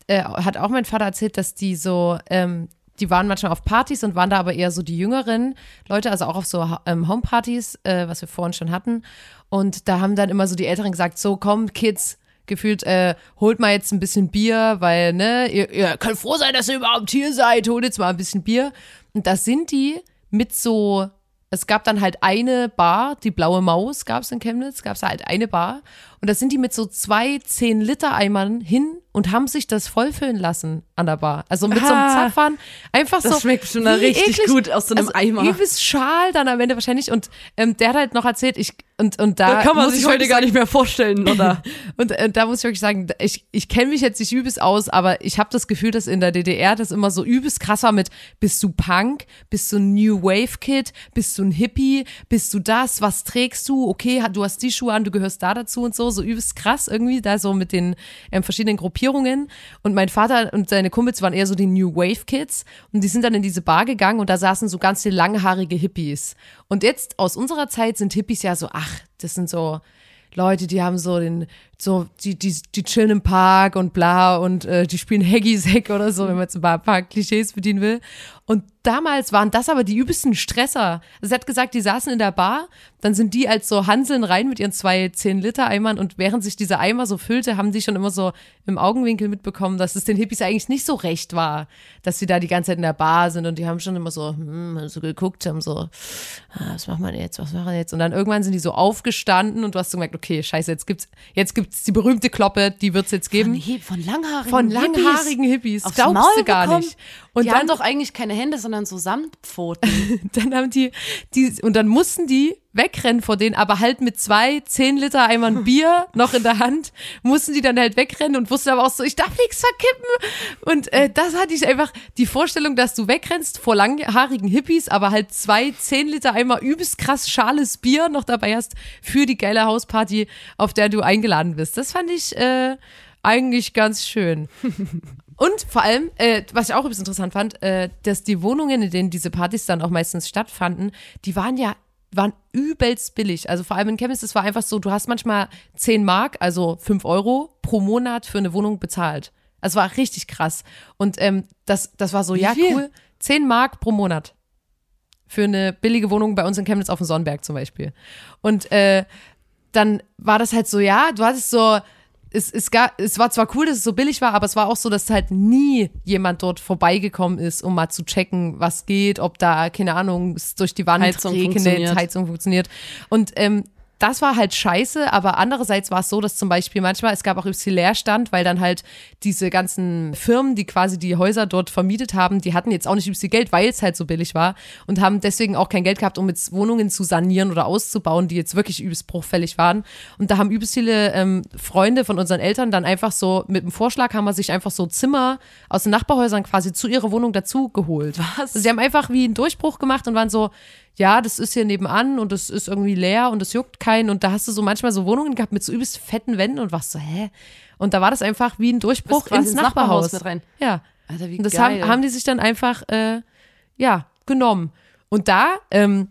äh, hat auch mein Vater erzählt, dass die so, ähm, die waren manchmal auf Partys und waren da aber eher so die jüngeren Leute, also auch auf so ähm, Homepartys, äh, was wir vorhin schon hatten. Und da haben dann immer so die Älteren gesagt, so komm Kids, gefühlt, äh, holt mal jetzt ein bisschen Bier, weil, ne, ihr, ihr könnt froh sein, dass ihr überhaupt hier seid, holt jetzt mal ein bisschen Bier. Und da sind die mit so, es gab dann halt eine Bar, die Blaue Maus gab es in Chemnitz, gab es halt eine Bar. Und da sind die mit so zwei 10-Liter-Eimern hin und haben sich das vollfüllen lassen an der Bar. Also mit so einem Ah, Zapfern. Einfach das so. schmeckt bestimmt dann wie richtig gut aus so einem Eimer. Übelst schal dann am Ende wahrscheinlich. Und ähm, der hat halt noch erzählt, ich, und, und da. Da kann man muss sich ich heute gar nicht mehr vorstellen, oder? und äh, da muss ich wirklich sagen, ich, ich kenne mich jetzt nicht übelst aus, aber ich habe das Gefühl, dass in der DDR das immer so übelst krass war mit, bist du Punk, bist du ein New Wave Kid, bist du ein Hippie, bist du das, was trägst du, okay, du hast die Schuhe an, du gehörst da dazu und so, so übelst krass irgendwie, da so mit den ähm, verschiedenen Gruppierungen. Und mein Vater und seine Kumpels waren eher so die New Wave Kids und die sind dann in diese Bar gegangen und da saßen so ganz viele langhaarige Hippies. Und jetzt aus unserer Zeit sind Hippies ja so, ach, das sind so Leute, die haben so den, so, die, die, die chillen im Park und bla und äh, die spielen Haggy-Sack oder so, wenn man jetzt ein paar Klischees bedienen will. Und damals waren das aber die übelsten Stresser. Also sie hat gesagt, die saßen in der Bar, dann sind die als so Hanseln rein mit ihren zwei 10-Liter-Eimern und während sich dieser Eimer so füllte, haben die schon immer so im Augenwinkel mitbekommen, dass es den Hippies eigentlich nicht so recht war, dass sie da die ganze Zeit in der Bar sind und die haben schon immer so, hm, so geguckt, haben so, ah, was machen wir jetzt, was machen wir jetzt? Und dann irgendwann sind die so aufgestanden und du hast so gemerkt, okay, scheiße, jetzt gibt's, jetzt gibt's die berühmte Kloppe, die wird's jetzt geben. Von, von langhaarigen Von langhaarigen Hippies. Aufs Glaubst Maul du gar bekommen? nicht. Und die dann, haben doch eigentlich keine Hände, sondern so Samtpfoten. dann haben die, die, und dann mussten die wegrennen vor denen, aber halt mit zwei 10 Liter Eimern Bier noch in der Hand, mussten die dann halt wegrennen und wussten aber auch so, ich darf nichts verkippen. Und äh, das hatte ich einfach, die Vorstellung, dass du wegrennst vor langhaarigen Hippies, aber halt zwei 10 Liter Eimer übelst krass schales Bier noch dabei hast für die geile Hausparty, auf der du eingeladen bist. Das fand ich äh, eigentlich ganz schön. Und vor allem, äh, was ich auch übrigens interessant fand, äh, dass die Wohnungen, in denen diese Partys dann auch meistens stattfanden, die waren ja waren übelst billig. Also vor allem in Chemnitz, das war einfach so, du hast manchmal 10 Mark, also 5 Euro pro Monat für eine Wohnung bezahlt. Also war richtig krass. Und ähm, das, das war so, Wie ja, viel? cool. 10 Mark pro Monat. Für eine billige Wohnung bei uns in Chemnitz auf dem Sonnenberg zum Beispiel. Und äh, dann war das halt so, ja, du hattest so, es, es, gab, es war zwar cool, dass es so billig war, aber es war auch so, dass halt nie jemand dort vorbeigekommen ist, um mal zu checken, was geht, ob da, keine Ahnung, es durch die Wand Heizung regnet, funktioniert. Heizung funktioniert. Und ähm, das war halt scheiße, aber andererseits war es so, dass zum Beispiel manchmal, es gab auch viel Leerstand, weil dann halt diese ganzen Firmen, die quasi die Häuser dort vermietet haben, die hatten jetzt auch nicht übelst viel Geld, weil es halt so billig war und haben deswegen auch kein Geld gehabt, um jetzt Wohnungen zu sanieren oder auszubauen, die jetzt wirklich übelst bruchfällig waren. Und da haben übelst viele ähm, Freunde von unseren Eltern dann einfach so, mit dem Vorschlag haben wir sich einfach so Zimmer aus den Nachbarhäusern quasi zu ihrer Wohnung dazu geholt. Was? Also sie haben einfach wie einen Durchbruch gemacht und waren so, ja, das ist hier nebenan und das ist irgendwie leer und es juckt keinen. Und da hast du so manchmal so Wohnungen gehabt mit so übelst fetten Wänden und warst so, hä? Und da war das einfach wie ein Durchbruch ins ins Nachbarhaus Nachbarhaus. mit rein. Ja. Alter, wie Und das geil. haben, haben die sich dann einfach, äh, ja, genommen. Und da, ähm,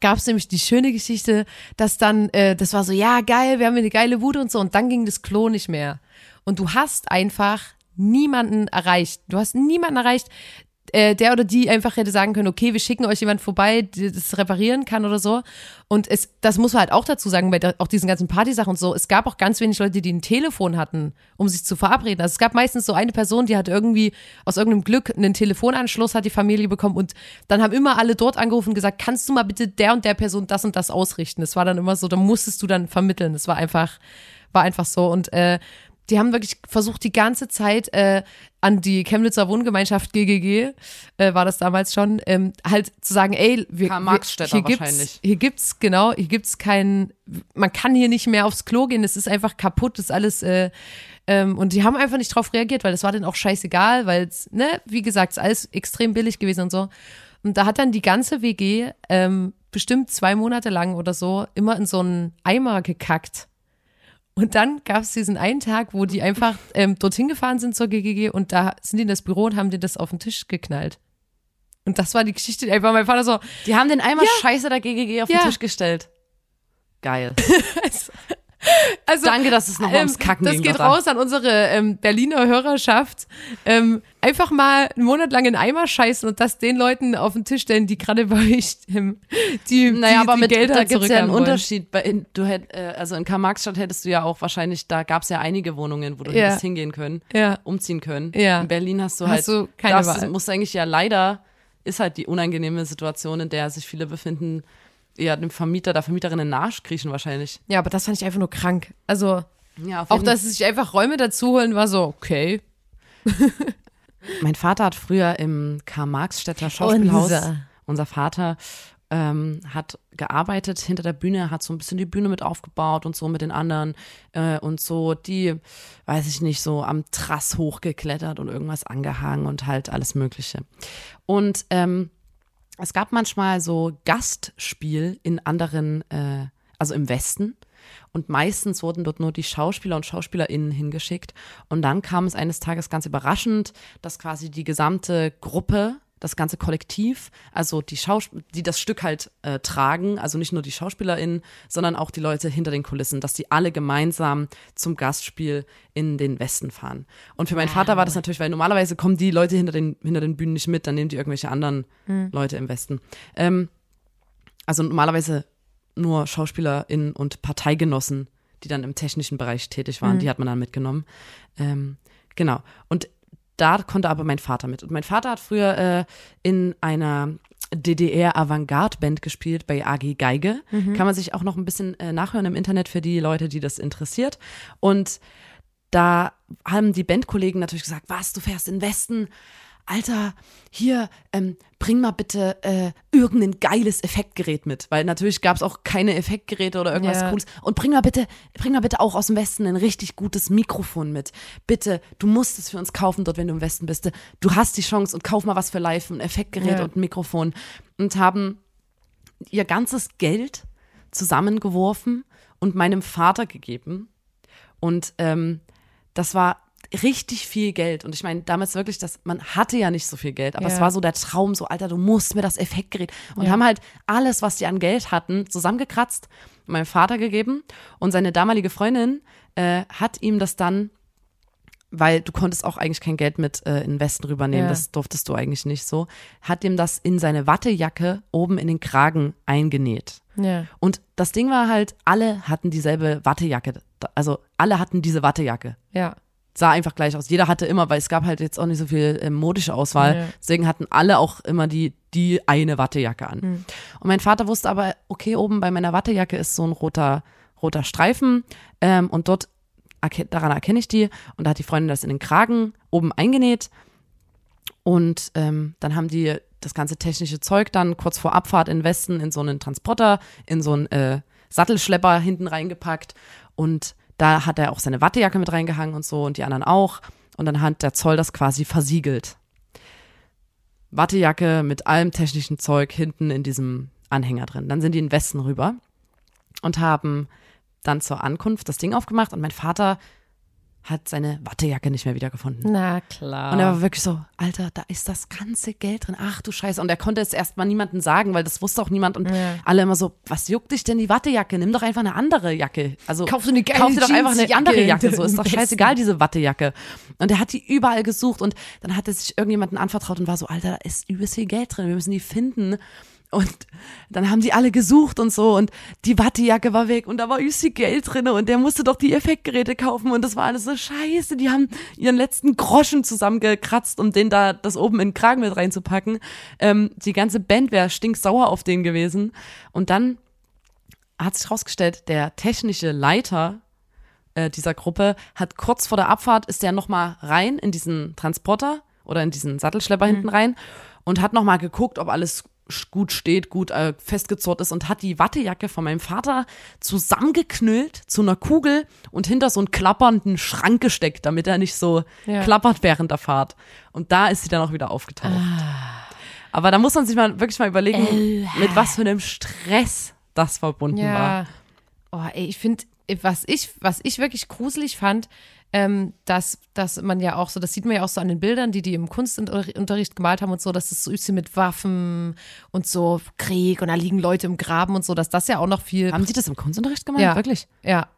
gab es nämlich die schöne Geschichte, dass dann, äh, das war so, ja, geil, wir haben hier eine geile Bude und so, und dann ging das Klo nicht mehr. Und du hast einfach niemanden erreicht. Du hast niemanden erreicht, äh, der oder die einfach hätte sagen können, okay, wir schicken euch jemand vorbei, der das reparieren kann oder so. Und es, das muss man halt auch dazu sagen, bei auch diesen ganzen Partysachen und so. Es gab auch ganz wenig Leute, die ein Telefon hatten, um sich zu verabreden. Also es gab meistens so eine Person, die hat irgendwie aus irgendeinem Glück einen Telefonanschluss, hat die Familie bekommen und dann haben immer alle dort angerufen und gesagt, kannst du mal bitte der und der Person das und das ausrichten? Das war dann immer so, da musstest du dann vermitteln. Das war einfach, war einfach so. Und äh, die haben wirklich versucht, die ganze Zeit äh, an die Chemnitzer Wohngemeinschaft GGG, äh, war das damals schon, ähm, halt zu sagen, ey, wir, wir hier gibt's, hier gibt's, genau, hier gibt's kein, man kann hier nicht mehr aufs Klo gehen, es ist einfach kaputt, das ist alles, äh, ähm, und die haben einfach nicht drauf reagiert, weil das war denen auch scheißegal, weil es, ne, wie gesagt, es ist alles extrem billig gewesen und so. Und da hat dann die ganze WG ähm, bestimmt zwei Monate lang oder so immer in so einen Eimer gekackt. Und dann gab es diesen einen Tag, wo die einfach ähm, dorthin gefahren sind zur GGG und da sind die in das Büro und haben dir das auf den Tisch geknallt. Und das war die Geschichte, die einfach mein Vater so, Die haben den Eimer Scheiße der GGG auf Ja. den Tisch gestellt. Geil. also Danke, dass es nochmal ums Kacken Das geht raus an unsere ähm, Berliner Hörerschaft. Ähm, einfach mal einen Monat lang in Eimer scheißen und das den Leuten auf den Tisch stellen, die gerade bei euch ähm, die, Naja, die, aber die mit, Gelder da gibt es ja einen wollen. Unterschied. Bei, in, du hätt, äh, also in Karl-Marx-Stadt hättest du ja auch wahrscheinlich, da gab es ja einige Wohnungen, wo du Ja. hättest hingehen können, Ja. umziehen können. Ja. In Berlin hast du Hast halt, du keine darfst, Wahl. musst eigentlich ja leider, ist halt die unangenehme Situation, in der sich viele befinden, ja, dem Vermieter, der Vermieterin in den Arsch kriechen wahrscheinlich. Ja, aber das fand ich einfach nur krank. Also Ja, auch, dass sie sich einfach Räume dazu holen, war so, okay. Mein Vater hat früher im Karl-Marx-Städter Schauspielhaus, Unser. unser Vater, ähm, hat gearbeitet hinter der Bühne, hat so ein bisschen die Bühne mit aufgebaut und so mit den anderen äh, und so die, weiß ich nicht, so am Trass hochgeklettert und irgendwas angehangen und halt alles Mögliche. Und ähm, es gab manchmal so Gastspiel in anderen, äh, also im Westen. Und meistens wurden dort nur die Schauspieler und SchauspielerInnen hingeschickt. Und dann kam es eines Tages ganz überraschend, dass quasi die gesamte Gruppe, das ganze Kollektiv, also die Schauspieler, die das Stück halt äh, tragen, also nicht nur die SchauspielerInnen, sondern auch die Leute hinter den Kulissen, dass die alle gemeinsam zum Gastspiel in den Westen fahren. Und für meinen Vater war das natürlich, weil normalerweise kommen die Leute hinter den, hinter den Bühnen nicht mit, dann nehmen die irgendwelche anderen Leute im Westen. Ähm, also normalerweise nur SchauspielerInnen und Parteigenossen, die dann im technischen Bereich tätig waren, die hat man dann mitgenommen. Ähm, genau. Und da konnte aber mein Vater mit. Und mein Vater hat früher äh, in einer DDR-Avantgarde-Band gespielt bei AG Geige. Kann man sich auch noch ein bisschen äh, nachhören im Internet für die Leute, die das interessiert. Und da haben die Bandkollegen natürlich gesagt, was, du fährst in den Westen? Alter, hier, ähm, bring mal bitte äh, irgendein geiles Effektgerät mit. Weil natürlich gab es auch keine Effektgeräte oder irgendwas Ja. Cooles. Und bring mal bitte, bring mal bitte auch aus dem Westen ein richtig gutes Mikrofon mit. Bitte, du musst es für uns kaufen dort, wenn du im Westen bist. Du hast die Chance und kauf mal was für live, ein Effektgerät Ja. und ein Mikrofon. Und haben ihr ganzes Geld zusammengeworfen und meinem Vater gegeben. Und ähm, das war richtig viel Geld. Und ich meine, damals wirklich, das, man hatte ja nicht so viel Geld, aber es Ja. war so der Traum, so, Alter, du musst mir das Effektgerät. Und Ja. haben halt alles, was die an Geld hatten, zusammengekratzt, meinem Vater gegeben. Und seine damalige Freundin äh, hat ihm das dann weil du konntest auch eigentlich kein Geld mit äh, in den Westen rübernehmen, Ja. das durftest du eigentlich nicht so, hat ihm das in seine Wattejacke oben in den Kragen eingenäht. Ja. Und das Ding war halt, alle hatten dieselbe Wattejacke. Also alle hatten diese Wattejacke. Ja. Sah einfach gleich aus. Jeder hatte immer, weil es gab halt jetzt auch nicht so viel ähm, modische Auswahl. Ja. Deswegen hatten alle auch immer die, die eine Wattejacke an. Hm. Und mein Vater wusste aber, okay, oben bei meiner Wattejacke ist so ein roter, roter Streifen. Ähm, und dort, daran erkenne ich die. Und da hat die Freundin das in den Kragen oben eingenäht. Und ähm, dann haben die das ganze technische Zeug dann kurz vor Abfahrt in Westen in so einen Transporter, in so einen äh, Sattelschlepper hinten reingepackt. Und da hat er auch seine Wattejacke mit reingehangen und so und die anderen auch. Und dann hat der Zoll das quasi versiegelt. Wattejacke mit allem technischen Zeug hinten in diesem Anhänger drin. Dann sind die in Westen rüber und haben dann zur Ankunft das Ding aufgemacht und mein Vater hat seine Wattejacke nicht mehr wiedergefunden. Na klar. Und er war wirklich so, Alter, da ist das ganze Geld drin. Ach du Scheiße. Und er konnte es erstmal niemandem sagen, weil das wusste auch niemand. Und Ja. alle immer so, was juckt dich denn die Wattejacke? Nimm doch einfach eine andere Jacke. Also Kauf dir doch einfach eine andere Jacke. So ist doch scheißegal, diese Wattejacke. Und er hat die überall gesucht und dann hat er sich irgendjemanden anvertraut und war so, Alter, da ist übelst viel Geld drin. Wir müssen die finden. Und dann haben die alle gesucht und so und die Wattejacke war weg und da war viel Geld drin und der musste doch die Effektgeräte kaufen und das war alles so scheiße. Die haben ihren letzten Groschen zusammengekratzt, um den da das oben in den Kragen mit reinzupacken. Ähm, die ganze Band wäre stinksauer auf den gewesen. Und dann hat sich rausgestellt, der technische Leiter äh, dieser Gruppe hat kurz vor der Abfahrt ist der noch mal rein in diesen Transporter oder in diesen Sattelschlepper hinten rein und hat noch mal geguckt, ob alles gut steht, gut äh, festgezurrt ist und hat die Wattejacke von meinem Vater zusammengeknüllt zu einer Kugel und hinter so einen klappernden Schrank gesteckt, damit er nicht so Ja. klappert während der Fahrt. Und da ist sie dann auch wieder aufgetaucht. Aber da muss man sich mal wirklich mal überlegen, mit was für einem Stress das verbunden war. Ja. Oh, ey, ich finde, was ich, was ich wirklich gruselig fand, ähm, dass, dass man ja auch so, das sieht man ja auch so an den Bildern, die die im Kunstunterricht gemalt haben und so, dass das so ist mit Waffen und so Krieg und da liegen Leute im Graben und so, dass das ja auch noch viel Haben Sie das im Kunstunterricht gemacht? Ja. Wirklich? Ja.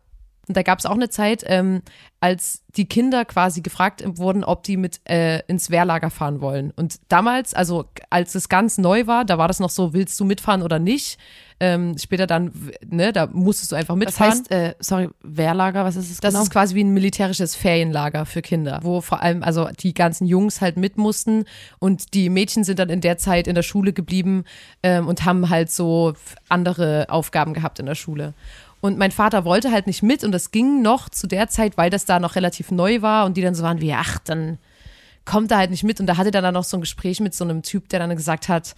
Und da gab es auch eine Zeit, ähm, als die Kinder quasi gefragt wurden, ob die mit äh, ins Wehrlager fahren wollen. Und damals, also als es ganz neu war, da war das noch so, willst du mitfahren oder nicht? Ähm, später dann, ne, da musstest du einfach Das mitfahren. heißt, äh, sorry, Wehrlager, was ist es Das genau? ist quasi wie ein militärisches Ferienlager für Kinder, wo vor allem also die ganzen Jungs halt mit mussten und die Mädchen sind dann in der Zeit in der Schule geblieben ähm, und haben halt so andere Aufgaben gehabt in der Schule. Und mein Vater wollte halt nicht mit und das ging noch zu der Zeit, weil das da noch relativ neu war und die dann so waren wie, ach, dann kommt er halt nicht mit. Und da hatte er dann noch so ein Gespräch mit so einem Typ, der dann gesagt hat,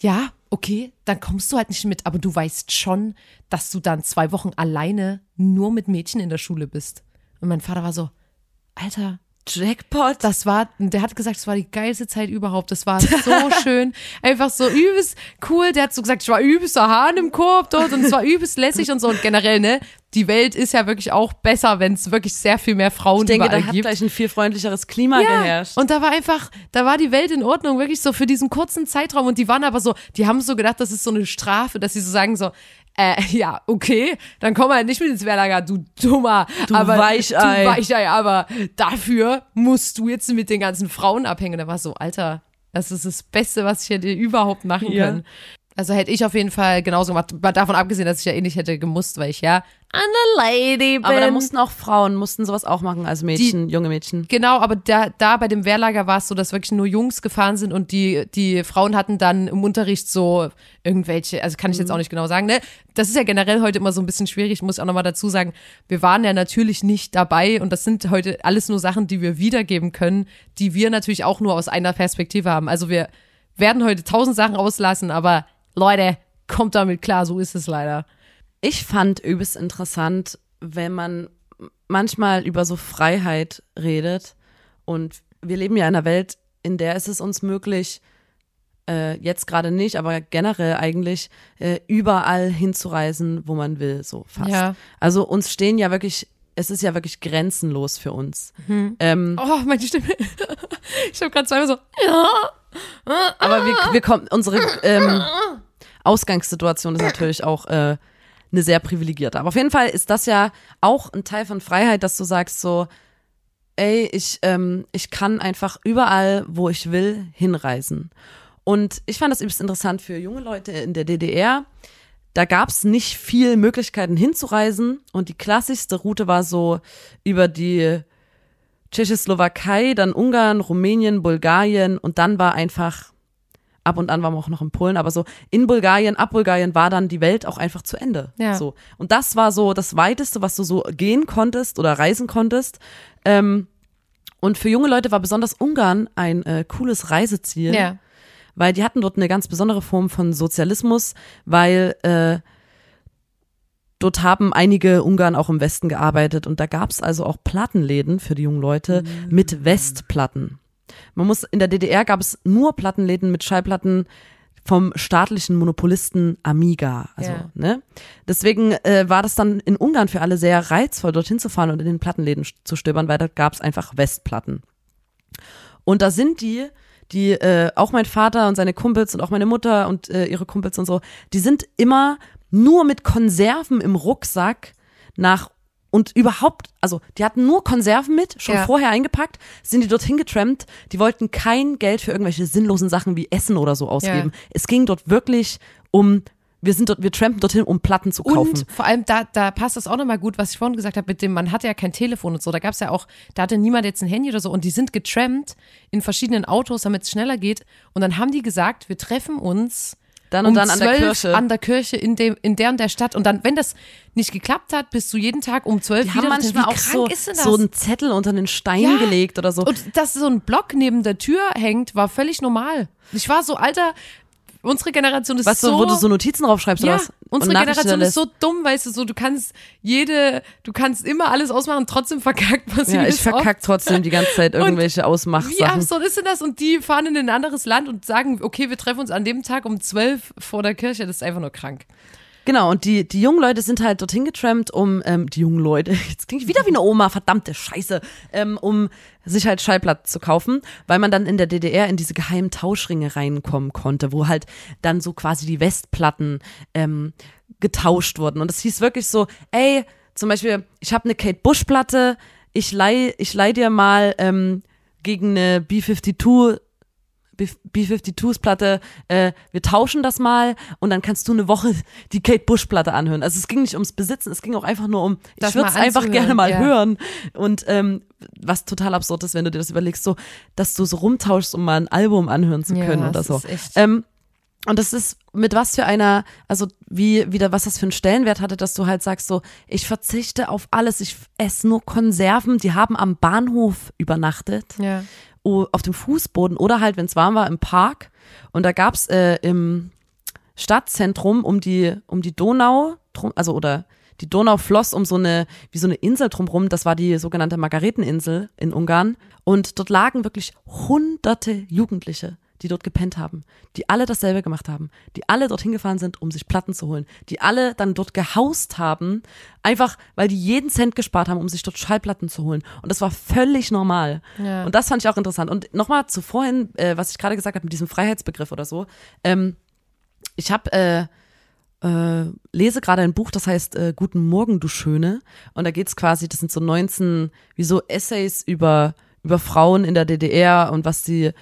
ja, okay, dann kommst du halt nicht mit, aber du weißt schon, dass du dann zwei Wochen alleine nur mit Mädchen in der Schule bist. Und mein Vater war so, Alter, Jackpot. das war, der hat gesagt, das war die geilste Zeit überhaupt. Das war so schön. Einfach so übelst cool. Der hat so gesagt, ich war übelst der Hahn im Korb dort und es war übelst lässig und so. Und generell, ne, die Welt ist ja wirklich auch besser, wenn es wirklich sehr viel mehr Frauen ich denke, da hat gibt. gleich ein viel freundlicheres Klima geherrscht. Und da war einfach, da war die Welt in Ordnung, wirklich so für diesen kurzen Zeitraum. Und die waren aber so, die haben so gedacht, das ist so eine Strafe, dass sie so sagen so, äh, ja, okay, dann komm halt nicht mit ins Wehrlager, du dummer, Du aber, Weichei. Du Weichei, aber dafür musst du jetzt mit den ganzen Frauen abhängen. Da war so, Alter, das ist das Beste, was ich hätte überhaupt machen Ja. können. Also hätte ich auf jeden Fall genauso gemacht, mal davon abgesehen, dass ich ja eh nicht hätte gemusst, weil ich ja eine Lady bin. Aber da mussten auch Frauen, mussten sowas auch machen als Mädchen, junge Mädchen. Genau, aber da, da bei dem Wehrlager war es so, dass wirklich nur Jungs gefahren sind und die, die Frauen hatten dann im Unterricht so irgendwelche, also kann ich jetzt auch nicht genau sagen, ne? Das ist ja generell heute immer so ein bisschen schwierig, muss ich auch nochmal dazu sagen. Wir waren ja natürlich nicht dabei und das sind heute alles nur Sachen, die wir wiedergeben können, die wir natürlich auch nur aus einer Perspektive haben. Also wir werden heute tausend Sachen auslassen, aber Leute, kommt damit klar, so ist es leider. Ich fand übelst interessant, wenn man manchmal über so Freiheit redet. Und wir leben ja in einer Welt, in der ist es uns möglich, äh, jetzt gerade nicht, aber generell eigentlich äh, überall hinzureisen, wo man will, so fast. Ja. Also uns stehen ja wirklich, es ist ja wirklich grenzenlos für uns. Ähm, Oh, meine Stimme. Ich habe gerade zweimal so. Aber wir, wir kommen, unsere ähm, Ausgangssituation ist natürlich auch äh, eine sehr privilegierte. Aber auf jeden Fall ist das ja auch ein Teil von Freiheit, dass du sagst so, ey, ich, ähm, ich kann einfach überall, wo ich will, hinreisen. Und ich fand das übrigens interessant für junge Leute in der DDR. Da gab es nicht viel Möglichkeiten hinzureisen und die klassischste Route war so über die Tschechoslowakei, dann Ungarn, Rumänien, Bulgarien und dann war einfach ab und an waren wir auch noch in Polen, aber so in Bulgarien, ab Bulgarien war dann die Welt auch einfach zu Ende. Ja. So. Und das war so das Weiteste, was du so gehen konntest oder reisen konntest. Ähm, und für junge Leute war besonders Ungarn ein äh, cooles Reiseziel, Ja. weil die hatten dort eine ganz besondere Form von Sozialismus, weil äh, dort haben einige Ungarn auch im Westen gearbeitet und da gab es also auch Plattenläden für die jungen Leute mit Westplatten. Man muss in der DDR gab es nur Plattenläden mit Schallplatten vom staatlichen Monopolisten Amiga. Also, Ja. ne? Deswegen äh, war das dann in Ungarn für alle sehr reizvoll, dorthin zu fahren und in den Plattenläden zu stöbern, weil da gab es einfach Westplatten. Und da sind die, die, äh, auch mein Vater und seine Kumpels und auch meine Mutter und äh, ihre Kumpels und so, die sind immer nur mit Konserven im Rucksack nach und überhaupt, also die hatten nur Konserven mit, schon Ja. vorher eingepackt, sind die dorthin getrampt, die wollten kein Geld für irgendwelche sinnlosen Sachen wie Essen oder so ausgeben. Es ging dort wirklich um, wir sind dort, wir trampen dorthin, um Platten zu kaufen. Und vor allem, da, da passt das auch nochmal gut, was ich vorhin gesagt habe, mit dem, man hatte ja kein Telefon und so. Da gab es ja auch, da hatte niemand jetzt ein Handy oder so. Und die sind getrampt in verschiedenen Autos, damit es schneller geht. Und dann haben die gesagt, wir treffen uns Dann und um dann an der 12 Kirche. an der Kirche in, dem, in der und der Stadt. Und dann, wenn das nicht geklappt hat, bist du jeden Tag um 12 Die wieder haben manchmal auch so, so einen Zettel unter den Stein Ja. gelegt oder so. Und dass so ein Block neben der Tür hängt, war völlig normal. Ich war so, Alter, unsere Generation ist was so... so, wo du so Notizen draufschreibst ja, oder was? unsere Generation ist so dumm, weißt du, so du kannst jede, du kannst immer alles ausmachen, trotzdem verkackt passiert Ja, ich verkack trotzdem die ganze Zeit irgendwelche oft. Wie absurd ist denn das? Und die fahren in ein anderes Land und sagen, okay, wir treffen uns an dem Tag um 12 vor der Kirche. Das ist einfach nur krank. Genau, und die, die jungen Leute sind halt dorthin getrampt, um, ähm, die jungen Leute, jetzt klinge ich wieder wie eine Oma, verdammte Scheiße, ähm, um sich halt Schallplatten zu kaufen, weil man dann in der DDR in diese geheimen Tauschringe reinkommen konnte, wo halt dann so quasi die Westplatten ähm, getauscht wurden. Und es hieß wirklich so, ey, zum Beispiel, ich habe eine Kate Bush Platte, ich leih, ich leih dir mal ähm, gegen eine B-52 B- B-52s Platte, äh, wir tauschen das mal und dann kannst du eine Woche die Kate Bush Platte anhören. Also es ging nicht ums Besitzen, es ging auch einfach nur um, ich Das würde es einfach gerne mal ja. hören. Und ähm, was total absurd ist, wenn du dir das überlegst, so, dass du so rumtauschst, um mal ein Album anhören zu Ja, können oder das so. ist echt- Ähm, und das ist mit was für einer, also wie wieder was das für einen Stellenwert hatte, dass du halt sagst so, ich verzichte auf alles, ich esse nur Konserven, die haben am Bahnhof übernachtet Ja. Auf dem Fußboden oder halt, wenn es warm war, im Park. Und da gab's äh, im Stadtzentrum um die, um die Donau, also oder die Donau floss um so eine, wie so eine Insel drumrum, das war die sogenannte Margareteninsel in Ungarn. Und dort lagen wirklich hunderte Jugendliche, die dort gepennt haben, die alle dasselbe gemacht haben, die alle dorthin gefahren sind, um sich Platten zu holen, die alle dann dort gehaust haben, einfach weil die jeden Cent gespart haben, um sich dort Schallplatten zu holen. Und das war völlig normal. Ja. Und das fand ich auch interessant. Und nochmal zu vorhin, äh, was ich gerade gesagt habe mit diesem Freiheitsbegriff oder so. Ähm, ich habe äh, äh, lese gerade ein Buch, das heißt äh, Guten Morgen, du Schöne. Und da geht's quasi, das sind so 19, wie so Essays über, über Frauen in der DDR und was sie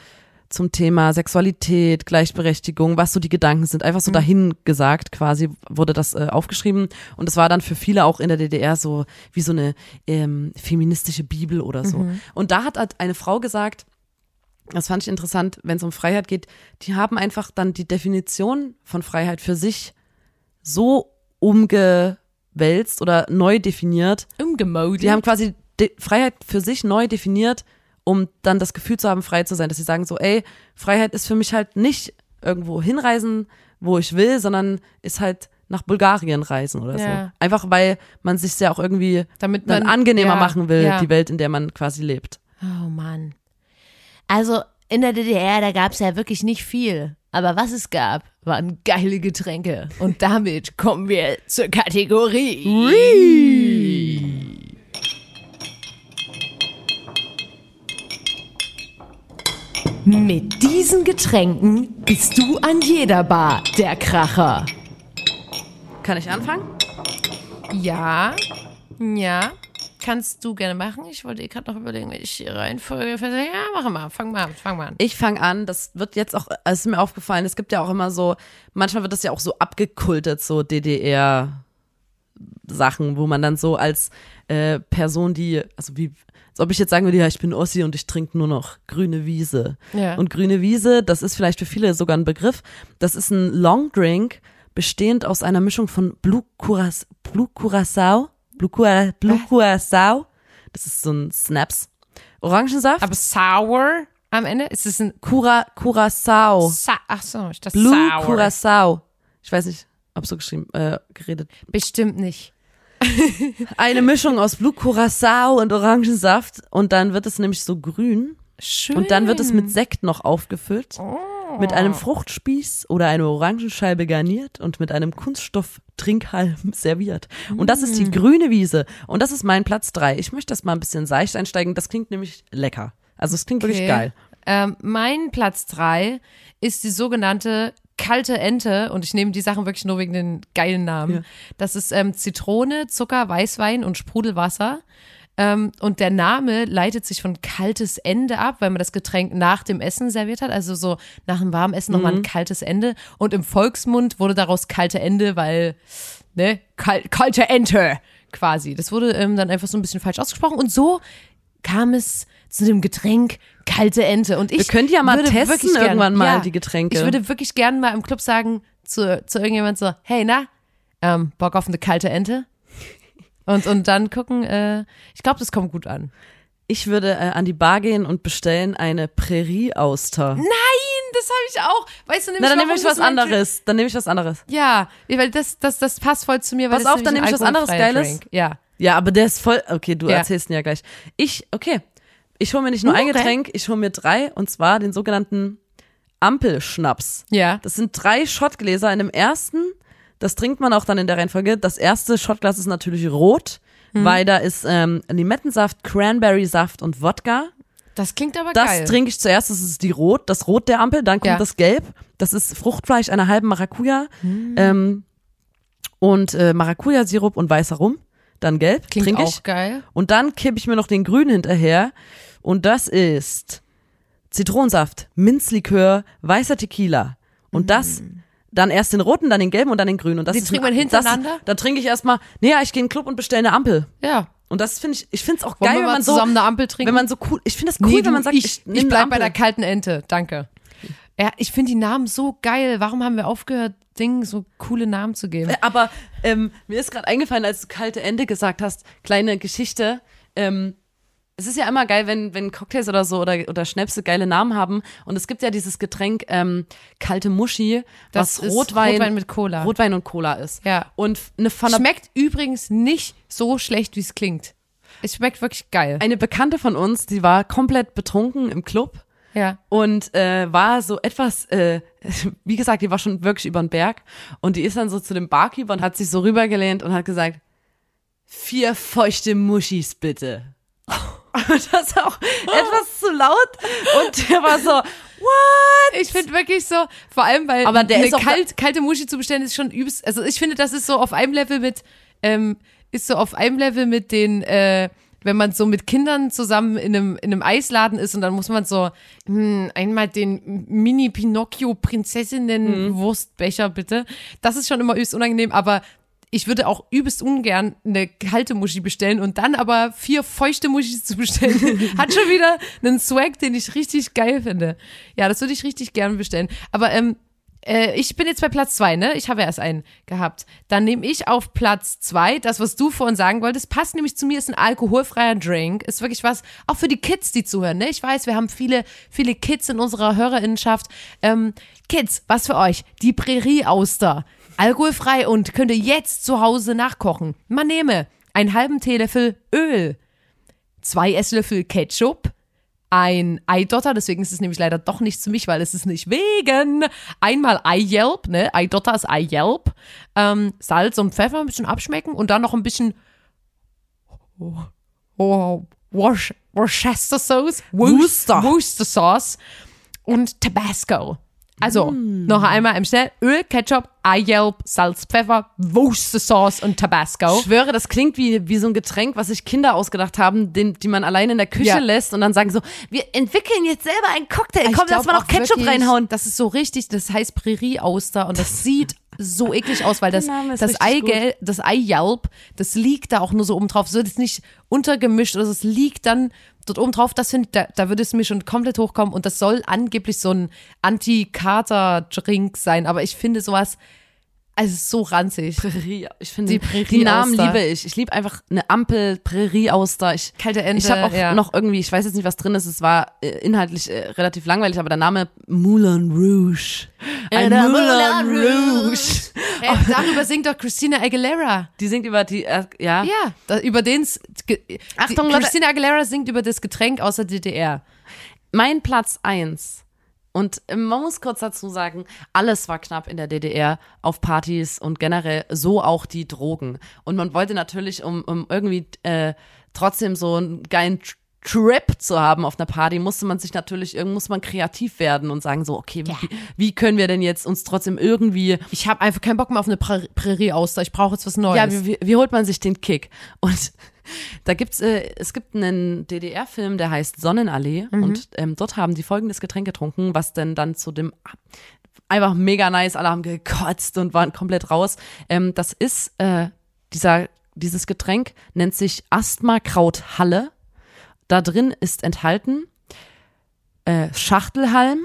zum Thema Sexualität, Gleichberechtigung, was so die Gedanken sind. Einfach so dahin gesagt, quasi wurde das äh, aufgeschrieben. Und es war dann für viele auch in der DDR so wie so eine ähm, feministische Bibel oder so. Und da hat halt eine Frau gesagt, das fand ich interessant, wenn es um Freiheit geht, die haben einfach dann die Definition von Freiheit für sich so umgewälzt oder neu definiert. Umgemodelt. Die haben quasi De Freiheit für sich neu definiert, um dann das Gefühl zu haben, frei zu sein. Dass sie sagen so, ey, Freiheit ist für mich halt nicht irgendwo hinreisen, wo ich will, sondern ist halt nach Bulgarien reisen oder Ja. so. Einfach weil man sich ja auch irgendwie Damit man- angenehmer ja, machen will, ja. die Welt, in der man quasi lebt. Oh Mann. Also in der DDR, da gab es ja wirklich nicht viel. Aber was es gab, waren geile Getränke. Und damit kommen wir zur Kategorie. Mit diesen Getränken bist du an jeder Bar der Kracher. Kann ich anfangen? Ja, ja. Kannst du gerne machen. Ich wollte gerade noch überlegen, welche Reihenfolge. Ja, mach mal. Fang mal an. Fang mal an. Ich fange an, das wird jetzt auch, es ist mir aufgefallen, es gibt ja auch immer so, manchmal wird das ja auch so abgekultet, so DDR-Sachen, wo man dann so als äh, Person, die, also wie, als ob ich jetzt sagen würde, ja, ich bin Ossi und ich trinke nur noch grüne Wiese. Ja. Und grüne Wiese, das ist vielleicht für viele sogar ein Begriff, das ist ein Long Drink, bestehend aus einer Mischung von Blue, Curas, Blue Curacao, Blue, Cura, Blue Curacao, das ist so ein Snaps, Orangensaft, Aber sour am Ende? Ist es ein. Cura, Curacao. Sa Ach so, ich dachte Blue sour. Curacao. Ich weiß nicht, ob so geschrieben, äh, geredet. Bestimmt nicht. Eine Mischung aus Blue Curacao und Orangensaft und dann wird es nämlich so grün Schön. und dann wird es mit Sekt noch aufgefüllt. Oh. Mit einem Fruchtspieß oder einer Orangenscheibe garniert und mit einem Kunststoff-Trinkhalm serviert. Und das ist die Mm. grüne Wiese. Und das ist mein Platz drei. Ich möchte das mal ein bisschen seicht einsteigen. Das klingt nämlich lecker. Also es klingt wirklich Okay. geil. Ähm, mein Platz drei ist die sogenannte kalte Ente und ich nehme die Sachen wirklich nur wegen den geilen Namen. Ja. Das ist ähm, Zitrone, Zucker, Weißwein und Sprudelwasser. Ähm, und der Name leitet sich von kaltes Ende ab, weil man das Getränk nach dem Essen serviert hat. Also so nach dem warmen Essen nochmal ein kaltes Ende. Und im Volksmund wurde daraus kalte Ende, weil, ne, kal kalte Ente quasi. Das wurde ähm, dann einfach so ein bisschen falsch ausgesprochen. Und so kam es zu dem Getränk kalte Ente. Und ich Wir die ja mal würde testen wirklich gern- irgendwann mal, ja, die Getränke. Ich würde wirklich gerne mal im Club sagen zu, zu irgendjemand so, hey, na, ähm, Bock auf eine kalte Ente? Und, und dann gucken, äh, ich glaube, das kommt gut an. Ich würde äh, an die Bar gehen und bestellen eine Prärie-Auster. Nein, das habe ich auch. Weißt du, Na, dann nehme ich was anderes. Dann nehme ich was anderes. Ja, weil das, das, das passt voll zu mir. Pass auf, dann nehme ich was anderes Geiles. Drink. Ja. Ja, aber der ist voll. Okay, du Ja. erzählst ihn ja gleich. Ich, okay. Ich hole mir nicht nur ein Okay. Getränk, ich hole mir drei und zwar den sogenannten Ampelschnaps. Ja. Das sind drei Schottgläser. In dem ersten, das trinkt man auch dann in der Reihenfolge. Das erste Schottglas ist natürlich rot, Mhm. weil da ist ähm, Limettensaft, Cranberry-Saft und Wodka. Das klingt aber Das geil. trinke ich zuerst, das ist die Rot, das Rot der Ampel, dann kommt Ja. das Gelb, das ist Fruchtfleisch einer halben Maracuja ähm, und äh, Maracuja-Sirup und weißer Rum, dann Gelb, Klingt trinke auch ich. geil. Und dann kippe ich mir noch den Grün hinterher und das ist Zitronensaft, Minzlikör, weißer Tequila und das dann erst den roten, dann den gelben und dann den grünen. Und das Die ist trinkt man hintereinander? Das, da trinke ich erstmal, nee, ja, ich gehe in den Club und bestelle eine Ampel. Ja. Und das finde ich, ich finde es auch Wollen geil, wenn man so, zusammen eine Ampel trinken? wenn man so cool, ich finde das cool, nee, wenn du, man sagt, ich, ich, ich, nehm eine bleib bei der kalten Ente. Danke. Ja, ich finde die Namen so geil. Warum haben wir aufgehört, Dingen so coole Namen zu geben? Äh, Aber ähm, mir ist gerade eingefallen, als du kalte Ende gesagt hast, kleine Geschichte. Ähm, es ist ja immer geil, wenn, wenn Cocktails oder so oder, oder Schnäpse geile Namen haben. Und es gibt ja dieses Getränk ähm, kalte Muschi, Das was Rotwein, Rotwein mit Cola. Rotwein und Cola ist. Ja. Und eine von einer, Schmeckt übrigens nicht so schlecht, wie es klingt. Es schmeckt wirklich geil. eine Bekannte von uns, die war komplett betrunken im Club. Ja. und äh, war so etwas, äh, wie gesagt, die war schon wirklich über den Berg und die ist dann so zu dem Barkeeper und hat sich so rübergelehnt und hat gesagt, vier feuchte Muschis bitte. Das auch etwas zu laut und der war so, what? Ich finde wirklich so, vor allem, weil Aber der eine ist kalt, kalte Muschi zu bestellen ist schon übelst. Also ich finde, das ist so auf einem Level mit, ähm, ist so auf einem Level mit den, äh, wenn man so mit Kindern zusammen in einem, in einem Eisladen ist und dann muss man so, hm, einmal den Mini-Pinocchio-Prinzessinnen-Wurstbecher bitte. Das ist schon immer übelst unangenehm, aber ich würde auch übelst ungern eine kalte Muschi bestellen und dann aber vier feuchte Muschis zu bestellen, hat schon wieder einen Swag, den ich richtig geil finde. Ja, das würde ich richtig gern bestellen. Aber ähm, äh, ich bin jetzt bei Platz zwei, ne? Ich habe ja erst einen gehabt. Dann nehme ich auf Platz zwei das, was du vorhin sagen wolltest. Passt nämlich zu mir, ist ein alkoholfreier Drink. Ist wirklich was, auch für die Kids, die zuhören, ne? Ich weiß, wir haben viele, viele Kids in unserer Hörerinnenschaft. Ähm, Kids, was für euch? Die Prärie-Auster. Alkoholfrei und könnt ihr jetzt zu Hause nachkochen. Man nehme einen halben Teelöffel Öl, zwei Esslöffel Ketchup, ein Eidotter, deswegen ist es nämlich leider doch nicht zu mich, weil es ist nicht vegan. Einmal Eigelb, ne? Eidotter ist Eigelb. Ähm, Salz und Pfeffer ein bisschen abschmecken und dann noch ein bisschen oh, oh, Worc- Worcester Sauce. Worcester. Worcester Sauce und Tabasco. Also, Mm. noch einmal im Schnell. Öl, Ketchup, Eigelb, Salz, Pfeffer, Wurstsauce und Tabasco. Ich schwöre, das klingt wie, wie so ein Getränk, was sich Kinder ausgedacht haben, den, die man alleine in der Küche Ja. lässt und dann sagen so, wir entwickeln jetzt selber einen Cocktail. Ich Komm, lass mal noch auch Ketchup wirklich, reinhauen. Das ist so richtig, das heißt Prärie-Auster und das sieht so eklig aus, weil das, das Eigelb, das Eigelb, das liegt da auch nur so oben drauf. So ist nicht untergemischt oder so, es liegt dann dort oben drauf. Das finde da, da würde es mir schon komplett hochkommen und das soll angeblich so ein Anti-Kater-Drink sein, aber ich finde sowas, also so ranzig. Prärie, ich finde Die die, Prärie-Auster. Namen liebe ich. Ich liebe einfach eine Ampel, Prärie-Auster. Ich, Kalte Ente, ich habe auch ja. noch irgendwie, ich weiß jetzt nicht, was drin ist. Es war äh, inhaltlich äh, relativ langweilig, aber der Name Moulin Rouge. Ein der Moulin Moulin Rouge. Ey, darüber singt doch Christina Aguilera. Die singt über die, äh, ja. Ja, da, über den Achtung, die. Christina Aguilera singt über das Getränk aus der DDR. Mein Platz eins Und man muss kurz dazu sagen, alles war knapp in der DDR auf Partys und generell so auch die Drogen. Und man wollte natürlich, um, um irgendwie äh, trotzdem so einen geilen Tr- Trip zu haben auf einer Party, musste man sich natürlich, irgend- muss man kreativ werden und sagen so, okay, wie, wie können wir denn jetzt uns trotzdem irgendwie Ich habe einfach keinen Bock mehr auf eine Prä Prärie-Auster. Ich brauche jetzt was Neues. ja, wie, wie, wie holt man sich den Kick? Und da gibt's, äh, es gibt einen DDR-Film, der heißt Sonnenallee und ähm, dort haben die folgendes Getränk getrunken, was denn dann zu dem einfach mega nice, alle haben gekotzt und waren komplett raus. Ähm, das ist äh, dieser dieses Getränk nennt sich Asthma-Kraut Halle. Da drin ist enthalten äh, Schachtelhalm,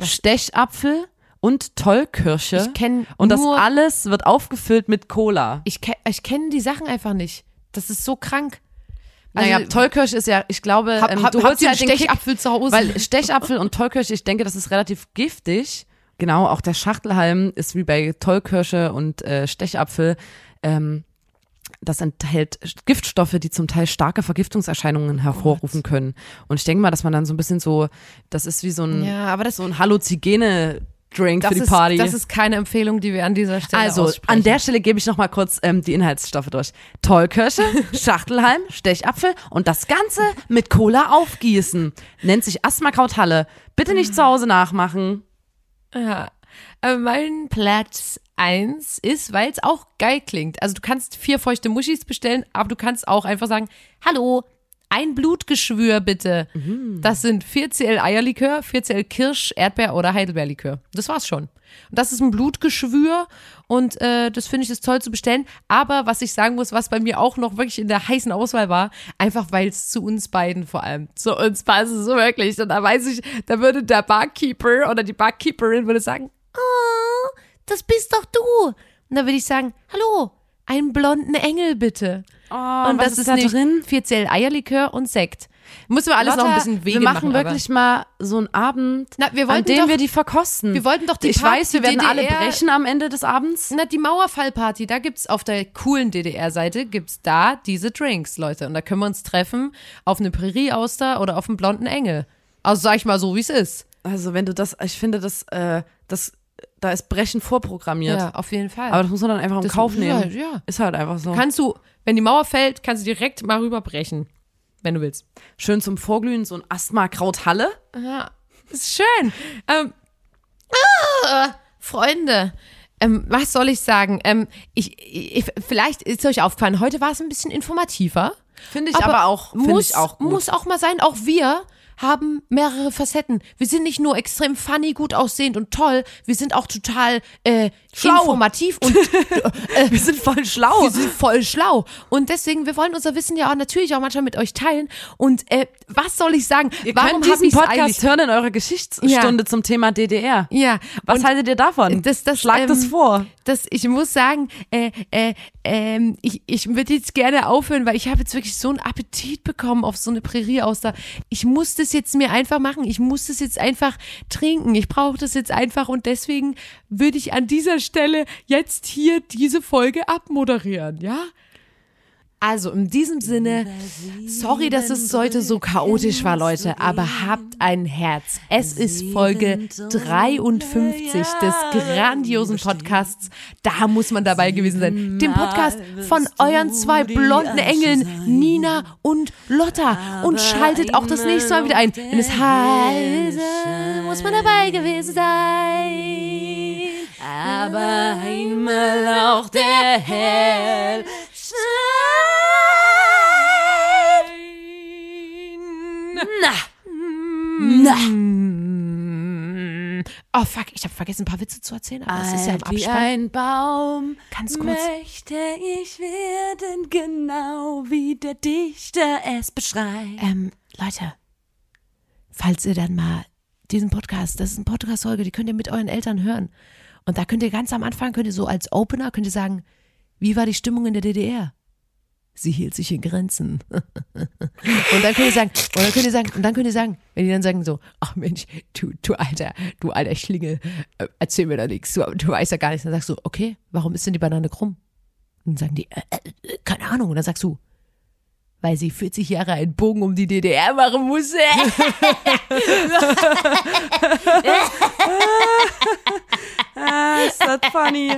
Stechapfel und Tollkirsche. Ich kenn und das alles wird aufgefüllt mit Cola. ich, ke ich kenne die Sachen einfach nicht. Das ist so krank. Also, naja, Tollkirsche ist ja, ich glaube, hab, ähm, hab, du holst ja einen den Kick, Stechapfel zu Hause? weil Stechapfel und Tollkirsche, ich denke, das ist relativ giftig. Genau, auch der Schachtelhalm ist wie bei Tollkirsche und äh, Stechapfel. Ähm, das enthält Giftstoffe, die zum Teil starke Vergiftungserscheinungen hervorrufen können. Und ich denke mal, dass man dann so ein bisschen so, das ist wie so ein, ja, aber das, so ein Halluzigene-Drink das, für die ist, Party. das ist keine Empfehlung, die wir an dieser Stelle Also, aussprechen. an der Stelle gebe ich noch mal kurz ähm, die Inhaltsstoffe durch. Tollkirsche, Schachtelhalm, Stechapfel und das Ganze mit Cola aufgießen. Nennt sich Asthma-Krauthalle. Bitte nicht zu Hause nachmachen. Ja. Aber mein Platz 1 ist, weil es auch geil klingt. Also du kannst vier feuchte Muschis bestellen, aber du kannst auch einfach sagen, hallo, ein Blutgeschwür bitte. Das sind 4cl Eierlikör, 4cl Kirsch, Erdbeer oder Heidelbeerlikör. Das war's schon. Und das ist ein Blutgeschwür und äh, das finde ich ist toll zu bestellen. Aber was ich sagen muss, was bei mir auch noch wirklich in der heißen Auswahl war, einfach weil es zu uns beiden vor allem, zu uns passt es so wirklich. Und da weiß ich, da würde der Barkeeper oder die Barkeeperin würde sagen, oh, das bist doch du. Und dann würde ich sagen, hallo, einen blonden Engel bitte. Oh, und das ist, da nicht drin? 4cl Eierlikör und Sekt. Müssen wir alles noch ein Lotta, bisschen Wege wir machen aber- wirklich mal so einen Abend, Na, wir an dem doch- wir die verkosten. wir wollten doch die Ich Party weiß, wir werden alle DDR brechen am Ende des Abends. Na, die Mauerfallparty, da gibt's auf der coolen DDR-Seite, gibt's da diese Drinks, Leute. Und da können wir uns treffen auf eine Prärie-Auster oder auf einen blonden Engel. Also sag ich mal so, wie es ist. Also wenn du das, ich finde, das, äh, das, da ist Brechen vorprogrammiert. Ja, auf jeden Fall. Aber das muss man dann einfach in Das- Kauf nehmen. ja. Ist halt einfach so. kannst du, wenn die Mauer fällt, kannst du direkt mal rüberbrechen, wenn du willst. Schön zum Vorglühen, so ein Asthma-Krauthalle. Ja, ist schön. Ähm, ah, Freunde, ähm, was soll ich sagen? Ähm, ich, ich, vielleicht ist euch aufgefallen, heute war es ein bisschen informativer. Finde ich aber, auch, finde muss, ich auch gut. Muss auch mal sein. Auch wir haben mehrere Facetten. Wir sind nicht nur extrem funny, gut aussehend und toll, wir sind auch total äh, Schlau. informativ und wir sind voll schlau. wir sind voll schlau. Und deswegen, wir wollen unser Wissen ja auch natürlich auch manchmal mit euch teilen. Und äh, was soll ich sagen? Ihr Warum könnt diesen Podcast eigentlich? hören in eurer Geschichtsstunde zum Thema DDR. Ja. Was und haltet ihr davon? das, das, Schlagt ähm, es vor. Das, ich muss sagen, äh, äh, ähm, ich, ich würde jetzt gerne aufhören, weil ich habe jetzt wirklich so einen Appetit bekommen auf so eine Prärie aus da. Ich muss das jetzt mir einfach machen. Ich muss das jetzt einfach trinken. Ich brauche das jetzt einfach und deswegen würde ich an dieser Stelle jetzt hier diese Folge abmoderieren, ja? Also in diesem Sinne, sorry, dass es heute so chaotisch war, Leute, aber habt ein Herz. Es ist Folge 53 des grandiosen Podcasts. Da muss man dabei gewesen sein. Dem Podcast von euren zwei blonden Engeln, Nina und Lotta. Und schaltet auch das nächste Mal wieder ein. Wenn es heißt, muss man dabei gewesen sein. Aber einmal auch der Hell Na, Na, Oh fuck, ich habe vergessen, ein paar Witze zu erzählen, aber das ist ja im alt wie Abspann. ein Baum Ganz kurz. möchte ich werden, genau wie der Dichter es beschreibt. Ähm, Leute, falls ihr dann mal diesen Podcast, das ist eine Podcast-Folge, die könnt ihr mit euren Eltern hören. Und da könnt ihr ganz am Anfang, könnt ihr so als Opener, könnt ihr sagen, wie war die Stimmung in der DDR? Sie hielt sich in Grenzen. und dann könnt ihr sagen, und dann könnt ihr sagen, und dann könnt ihr sagen, wenn die dann sagen so, ach Mensch, du, du alter, du alter Schlingel, äh, erzähl mir da nichts, du, du weißt ja gar nichts. Dann sagst du, okay, warum ist denn die Banane krumm? Und dann sagen die, äh, äh, keine Ahnung. Und dann sagst du, weil sie 40 Jahre einen Bogen um die DDR machen musste. Ah, ist das funny.